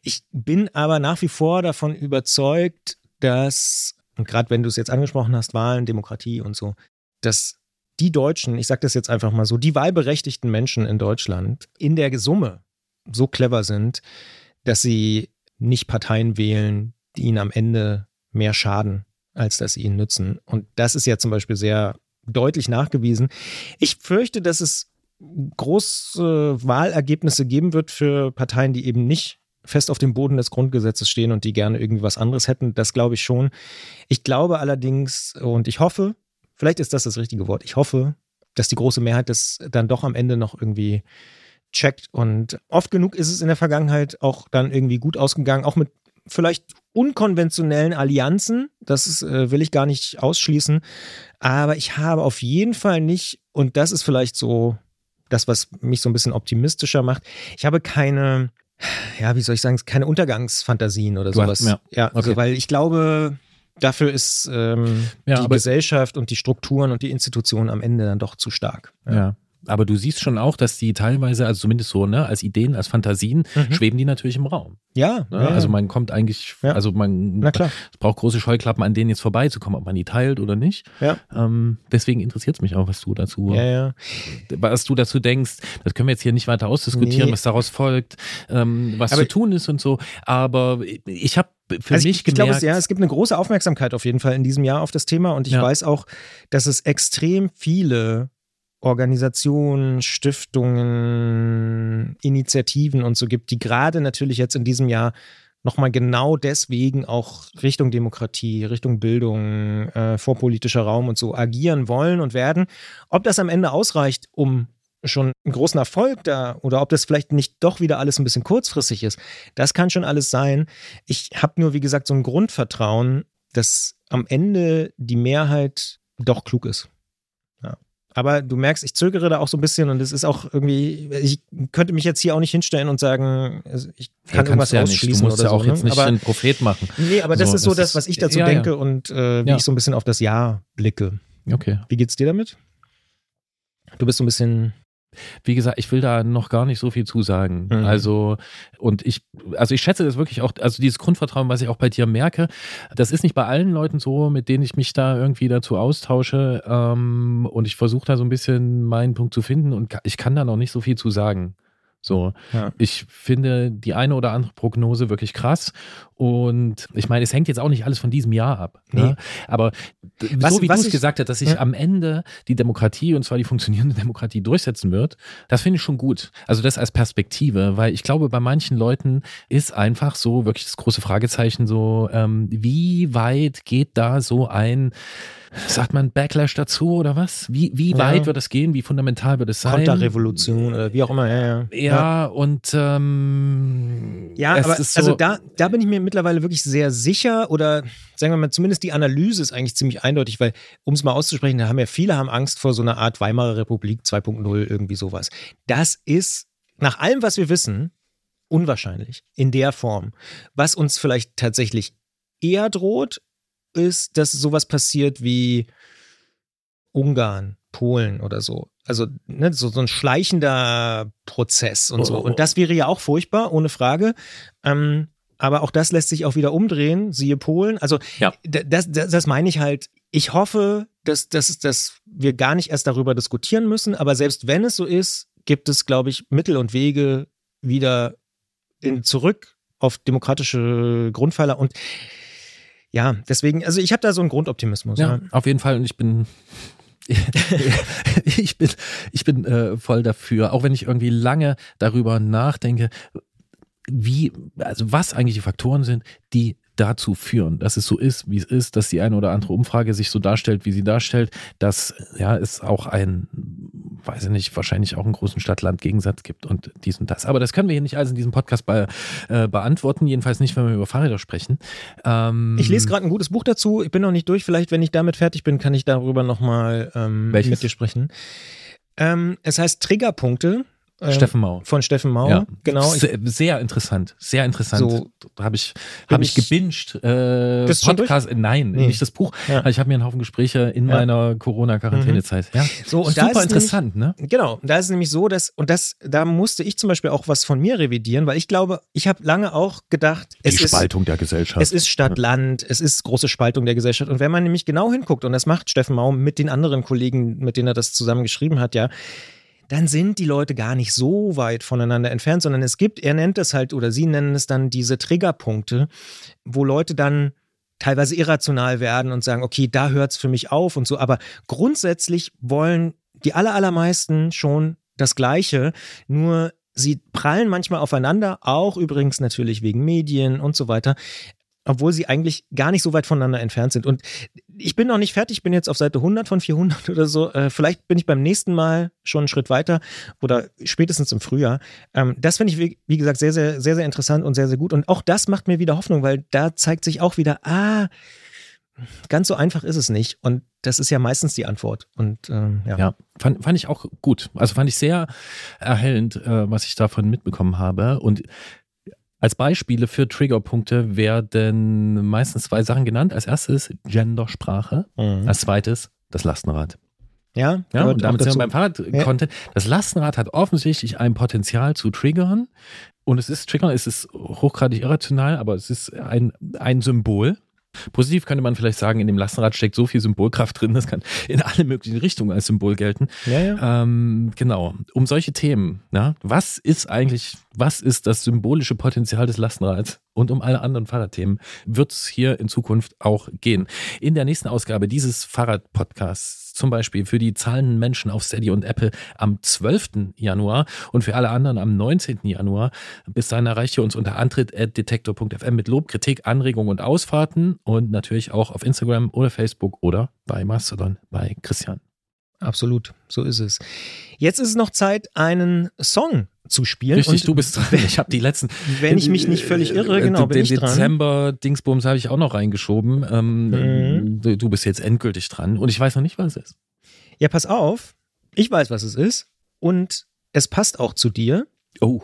Ich bin aber nach wie vor davon überzeugt, dass, und gerade wenn du es jetzt angesprochen hast, Wahlen, Demokratie und so, dass die Deutschen, ich sage das jetzt einfach mal so, die wahlberechtigten Menschen in Deutschland in der Summe so clever sind, dass sie nicht Parteien wählen, die ihnen am Ende mehr schaden, als dass sie ihnen nützen. Und das ist ja zum Beispiel sehr deutlich nachgewiesen. Ich fürchte, dass es große Wahlergebnisse geben wird für Parteien, die eben nicht fest auf dem Boden des Grundgesetzes stehen und die gerne irgendwie was anderes hätten. Das glaube ich schon. Ich glaube allerdings und ich hoffe, vielleicht ist das das richtige Wort, ich hoffe, dass die große Mehrheit das dann doch am Ende noch irgendwie checkt. Und oft genug ist es in der Vergangenheit auch dann irgendwie gut ausgegangen, auch mit vielleicht unkonventionellen Allianzen. Das ist, äh, will ich gar nicht ausschließen. Aber ich habe auf jeden Fall nicht, und das ist vielleicht so das, was mich so ein bisschen optimistischer macht, ich habe keine, ja, wie soll ich sagen, keine Untergangsfantasien oder Du hast- sowas. ja. also, Okay. weil ich glaube, dafür ist ähm, Ja, die Gesellschaft und die Strukturen und die Institutionen am Ende dann doch zu stark. Ja. Aber du siehst schon auch, dass die teilweise, also zumindest so, ne, als Ideen, als Fantasien, Mhm. schweben die natürlich im Raum. Ja, Ne? ja, Also man kommt eigentlich, Ja. also man es braucht große Scheuklappen, an denen jetzt vorbeizukommen, ob man die teilt oder nicht. Ja. Ähm, deswegen interessiert es mich auch, was du dazu, Ja, ja. was du dazu denkst. Das können wir jetzt hier nicht weiter ausdiskutieren, Nee. was daraus folgt, ähm, was Aber- zu tun ist und so. Aber ich habe für also mich ich, ich glaube, gemerkt, es, ja, es gibt eine große Aufmerksamkeit auf jeden Fall in diesem Jahr auf das Thema und ich Ja. weiß auch, dass es extrem viele Organisationen, Stiftungen, Initiativen und so gibt, die gerade natürlich jetzt in diesem Jahr nochmal genau deswegen auch Richtung Demokratie, Richtung Bildung, äh, vorpolitischer Raum und so agieren wollen und werden. Ob das am Ende ausreicht, um schon einen großen Erfolg da oder ob das vielleicht nicht doch wieder alles ein bisschen kurzfristig ist, das kann schon alles sein. Ich habe nur, wie gesagt, so ein Grundvertrauen, dass am Ende die Mehrheit doch klug ist. Ja. Aber du merkst, ich zögere da auch so ein bisschen und es ist auch irgendwie, ich könnte mich jetzt hier auch nicht hinstellen und sagen, also ich kann Ja, irgendwas ja nicht. ausschließen Du musst oder ja auch so. jetzt ne? nicht Aber den Prophet machen. Nee, aber das So, ist so das das, was ich dazu ja, ja. denke und äh, wie Ja. ich so ein bisschen auf das Jahr blicke. Okay. Wie geht's dir damit? Du bist so ein bisschen. Wie gesagt, ich will da noch gar nicht so viel zu sagen. Mhm. Also, und ich, also ich schätze das wirklich auch, also dieses Grundvertrauen, was ich auch bei dir merke, das ist nicht bei allen Leuten so, mit denen ich mich da irgendwie dazu austausche. Ähm, und ich versuche da so ein bisschen meinen Punkt zu finden und ich kann da noch nicht so viel zu sagen. So, Ja. ich finde die eine oder andere Prognose wirklich krass. Und ich meine, es hängt jetzt auch nicht alles von diesem Jahr ab. Nee. Ne? Aber d- Was- so wie du es ich- gesagt hast, dass sich Ja. am Ende die Demokratie, und zwar die funktionierende Demokratie, durchsetzen wird, das finde ich schon gut. Also das als Perspektive, weil ich glaube, bei manchen Leuten ist einfach so wirklich das große Fragezeichen so, ähm, wie weit geht da so ein, sagt man Backlash dazu oder was? Wie, wie Ja. weit wird das gehen? Wie fundamental wird es sein? Konterrevolution oder wie auch immer, ja, ja. Ja, und ähm, Ja, aber ist so, also da, da bin ich mir mittlerweile wirklich sehr sicher oder sagen wir mal, zumindest die Analyse ist eigentlich ziemlich eindeutig, weil, um es mal auszusprechen, da haben ja viele haben Angst vor so einer Art Weimarer Republik 2.0, irgendwie sowas. Das ist nach allem, was wir wissen, unwahrscheinlich in der Form. Was uns vielleicht tatsächlich eher droht, ist, dass sowas passiert wie Ungarn, Polen oder so. Also ne, so, so ein schleichender Prozess und so. Und das wäre ja auch furchtbar, ohne Frage. Ähm, aber auch das lässt sich auch wieder umdrehen, siehe Polen. Also Ja. das, das, das meine ich halt. Ich hoffe, dass, dass, dass wir gar nicht erst darüber diskutieren müssen. Aber selbst wenn es so ist, gibt es, glaube ich, Mittel und Wege wieder in, zurück auf demokratische Grundpfeiler. Und ja, deswegen, also ich habe da so einen Grundoptimismus. Ja, Ja. auf jeden Fall. Und ich bin. ich bin, ich bin äh, voll dafür, auch wenn ich irgendwie lange darüber nachdenke, wie, also was eigentlich die Faktoren sind, die dazu führen, dass es so ist, wie es ist, dass die eine oder andere Umfrage sich so darstellt, wie sie darstellt, dass ja es auch ein, weiß ich nicht, wahrscheinlich auch einen großen Stadt-Land-Gegensatz gibt und dies und das. Aber das können wir hier nicht alles in diesem Podcast be äh, beantworten, jedenfalls nicht, wenn wir über Fahrräder sprechen. Ähm, Ich lese gerade ein gutes Buch dazu. Ich bin noch nicht durch. Vielleicht, wenn ich damit fertig bin, kann ich darüber nochmal ähm, mit dir sprechen. Ähm, es heißt Triggerpunkte. Ähm, Steffen Mau. Von Steffen Mau. Ja. Genau. Ich, sehr, sehr interessant, sehr interessant. So habe ich, hab ich gebinged. Äh, Podcast, nein, Nee. nicht das Buch. Ja. Ich habe mir einen Haufen Gespräche in Ja. Mhm. meiner Corona-Quarantänezeit. Ja. so, und da Super interessant, ne? Nämlich, genau. Da ist es nämlich so, dass, und das, da musste ich zum Beispiel auch was von mir revidieren, weil ich glaube, ich habe lange auch gedacht, es ist. der Gesellschaft. Es ist Stadt-Land, es ist große Spaltung der Gesellschaft. Und wenn man nämlich genau hinguckt, und das macht Steffen Maum mit den anderen Kollegen, mit denen er das zusammen geschrieben hat, ja, dann sind die Leute gar nicht so weit voneinander entfernt, sondern es gibt, er nennt es halt, oder sie nennen es dann diese Triggerpunkte, wo Leute dann teilweise irrational werden und sagen, okay, da hört es für mich auf und so. Aber grundsätzlich wollen die aller, allermeisten schon das Gleiche, nur sie prallen manchmal aufeinander, auch übrigens natürlich wegen Medien und so weiter obwohl sie eigentlich gar nicht so weit voneinander entfernt sind. Und ich bin noch nicht fertig, ich bin jetzt auf Seite 100 von 400 oder so. Äh, vielleicht bin ich beim nächsten Mal schon einen Schritt weiter oder spätestens im Frühjahr. Ähm, das finde ich, wie, gesagt, sehr, sehr, sehr, sehr interessant und sehr, sehr gut. Und auch das macht mir wieder Hoffnung, weil da zeigt sich auch wieder, ah, ganz so einfach ist es nicht. Und das ist ja meistens die Antwort. Und ähm, ja. Ja, fand, fand ich auch gut. Also fand ich sehr erhellend, äh, was ich davon mitbekommen habe. Und als Beispiele für Triggerpunkte werden meistens zwei Sachen genannt. Als erstes Gendersprache, Mhm. als zweites das Lastenrad. Ja, Ja, und damit sind wir beim Fahrrad-Content. Das Lastenrad hat offensichtlich ein Potenzial zu triggern. Und es ist Triggern, es ist hochgradig irrational, aber es ist ein, ein Symbol. Positiv könnte man vielleicht sagen, in dem Lastenrad steckt so viel Symbolkraft drin, das kann in alle möglichen Richtungen als Symbol gelten. Ja, ja. Ähm, genau, um solche Themen. Na, was ist eigentlich, was ist das symbolische Potenzial des Lastenrads? Und um alle anderen Fahrradthemen wird es hier in Zukunft auch gehen. In der nächsten Ausgabe dieses Fahrradpodcasts, zum Beispiel für die zahlenden Menschen auf Steady und Apple am 12. Januar und für alle anderen am 19. Januar. Bis dahin erreicht ihr uns unter antritt.detektor.fm mit Lob, Kritik, Anregungen und Ausfahrten und natürlich auch auf Instagram oder Facebook oder bei Mastodon bei Christian. Absolut, so ist es. Jetzt ist es noch Zeit, einen Song zu spielen. Richtig, Und du bist dran. Ich habe die letzten. Wenn ich mich nicht völlig irre, Äh, genau, bin den ich dran. Dezember-Dingsbums habe ich auch noch reingeschoben. Ähm, Mhm. du bist jetzt endgültig dran und ich weiß noch nicht, was es ist. Ja, pass auf. Ich weiß, was es ist. Und es passt auch zu dir. Oh.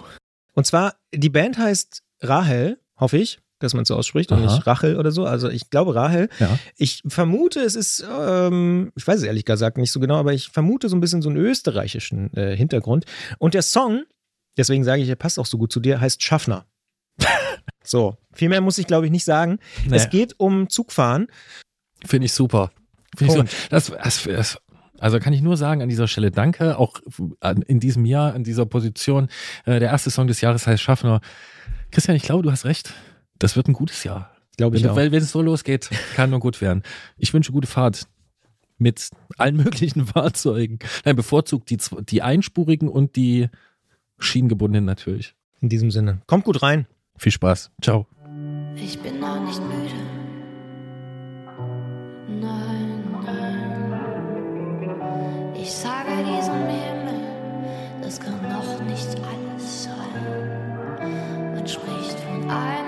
Und zwar, die Band heißt Rahel, hoffe ich, dass man es so ausspricht und Aha. nicht Rachel oder so. Also ich glaube Rahel. Ja. Ich vermute, es ist, ähm, ich weiß es ehrlich gesagt nicht so genau, aber ich vermute so ein bisschen so einen österreichischen äh, Hintergrund. Und der Song, deswegen sage ich, er passt auch so gut zu dir, heißt Schaffner. so, viel mehr muss ich glaube ich nicht sagen. Nee. Es geht um Zugfahren. Finde ich super. Finde ich super. Das, das, das, also kann ich nur sagen an dieser Stelle Danke, auch in diesem Jahr, in dieser Position. Äh, der erste Song des Jahres heißt Schaffner. Christian, ich glaube, du hast recht. Das wird ein gutes Jahr. Glaube ich auch. weil, wenn es so losgeht, kann nur gut werden. Ich wünsche gute Fahrt mit allen möglichen Fahrzeugen. Nein, bevorzugt die, die einspurigen und die schienengebundenen natürlich. In diesem Sinne. Kommt gut rein. Viel Spaß. Ciao. Ich bin noch nicht müde. Nein, nein. Ich sage diesem Himmel, das kann noch nicht alles sein. Man spricht von einem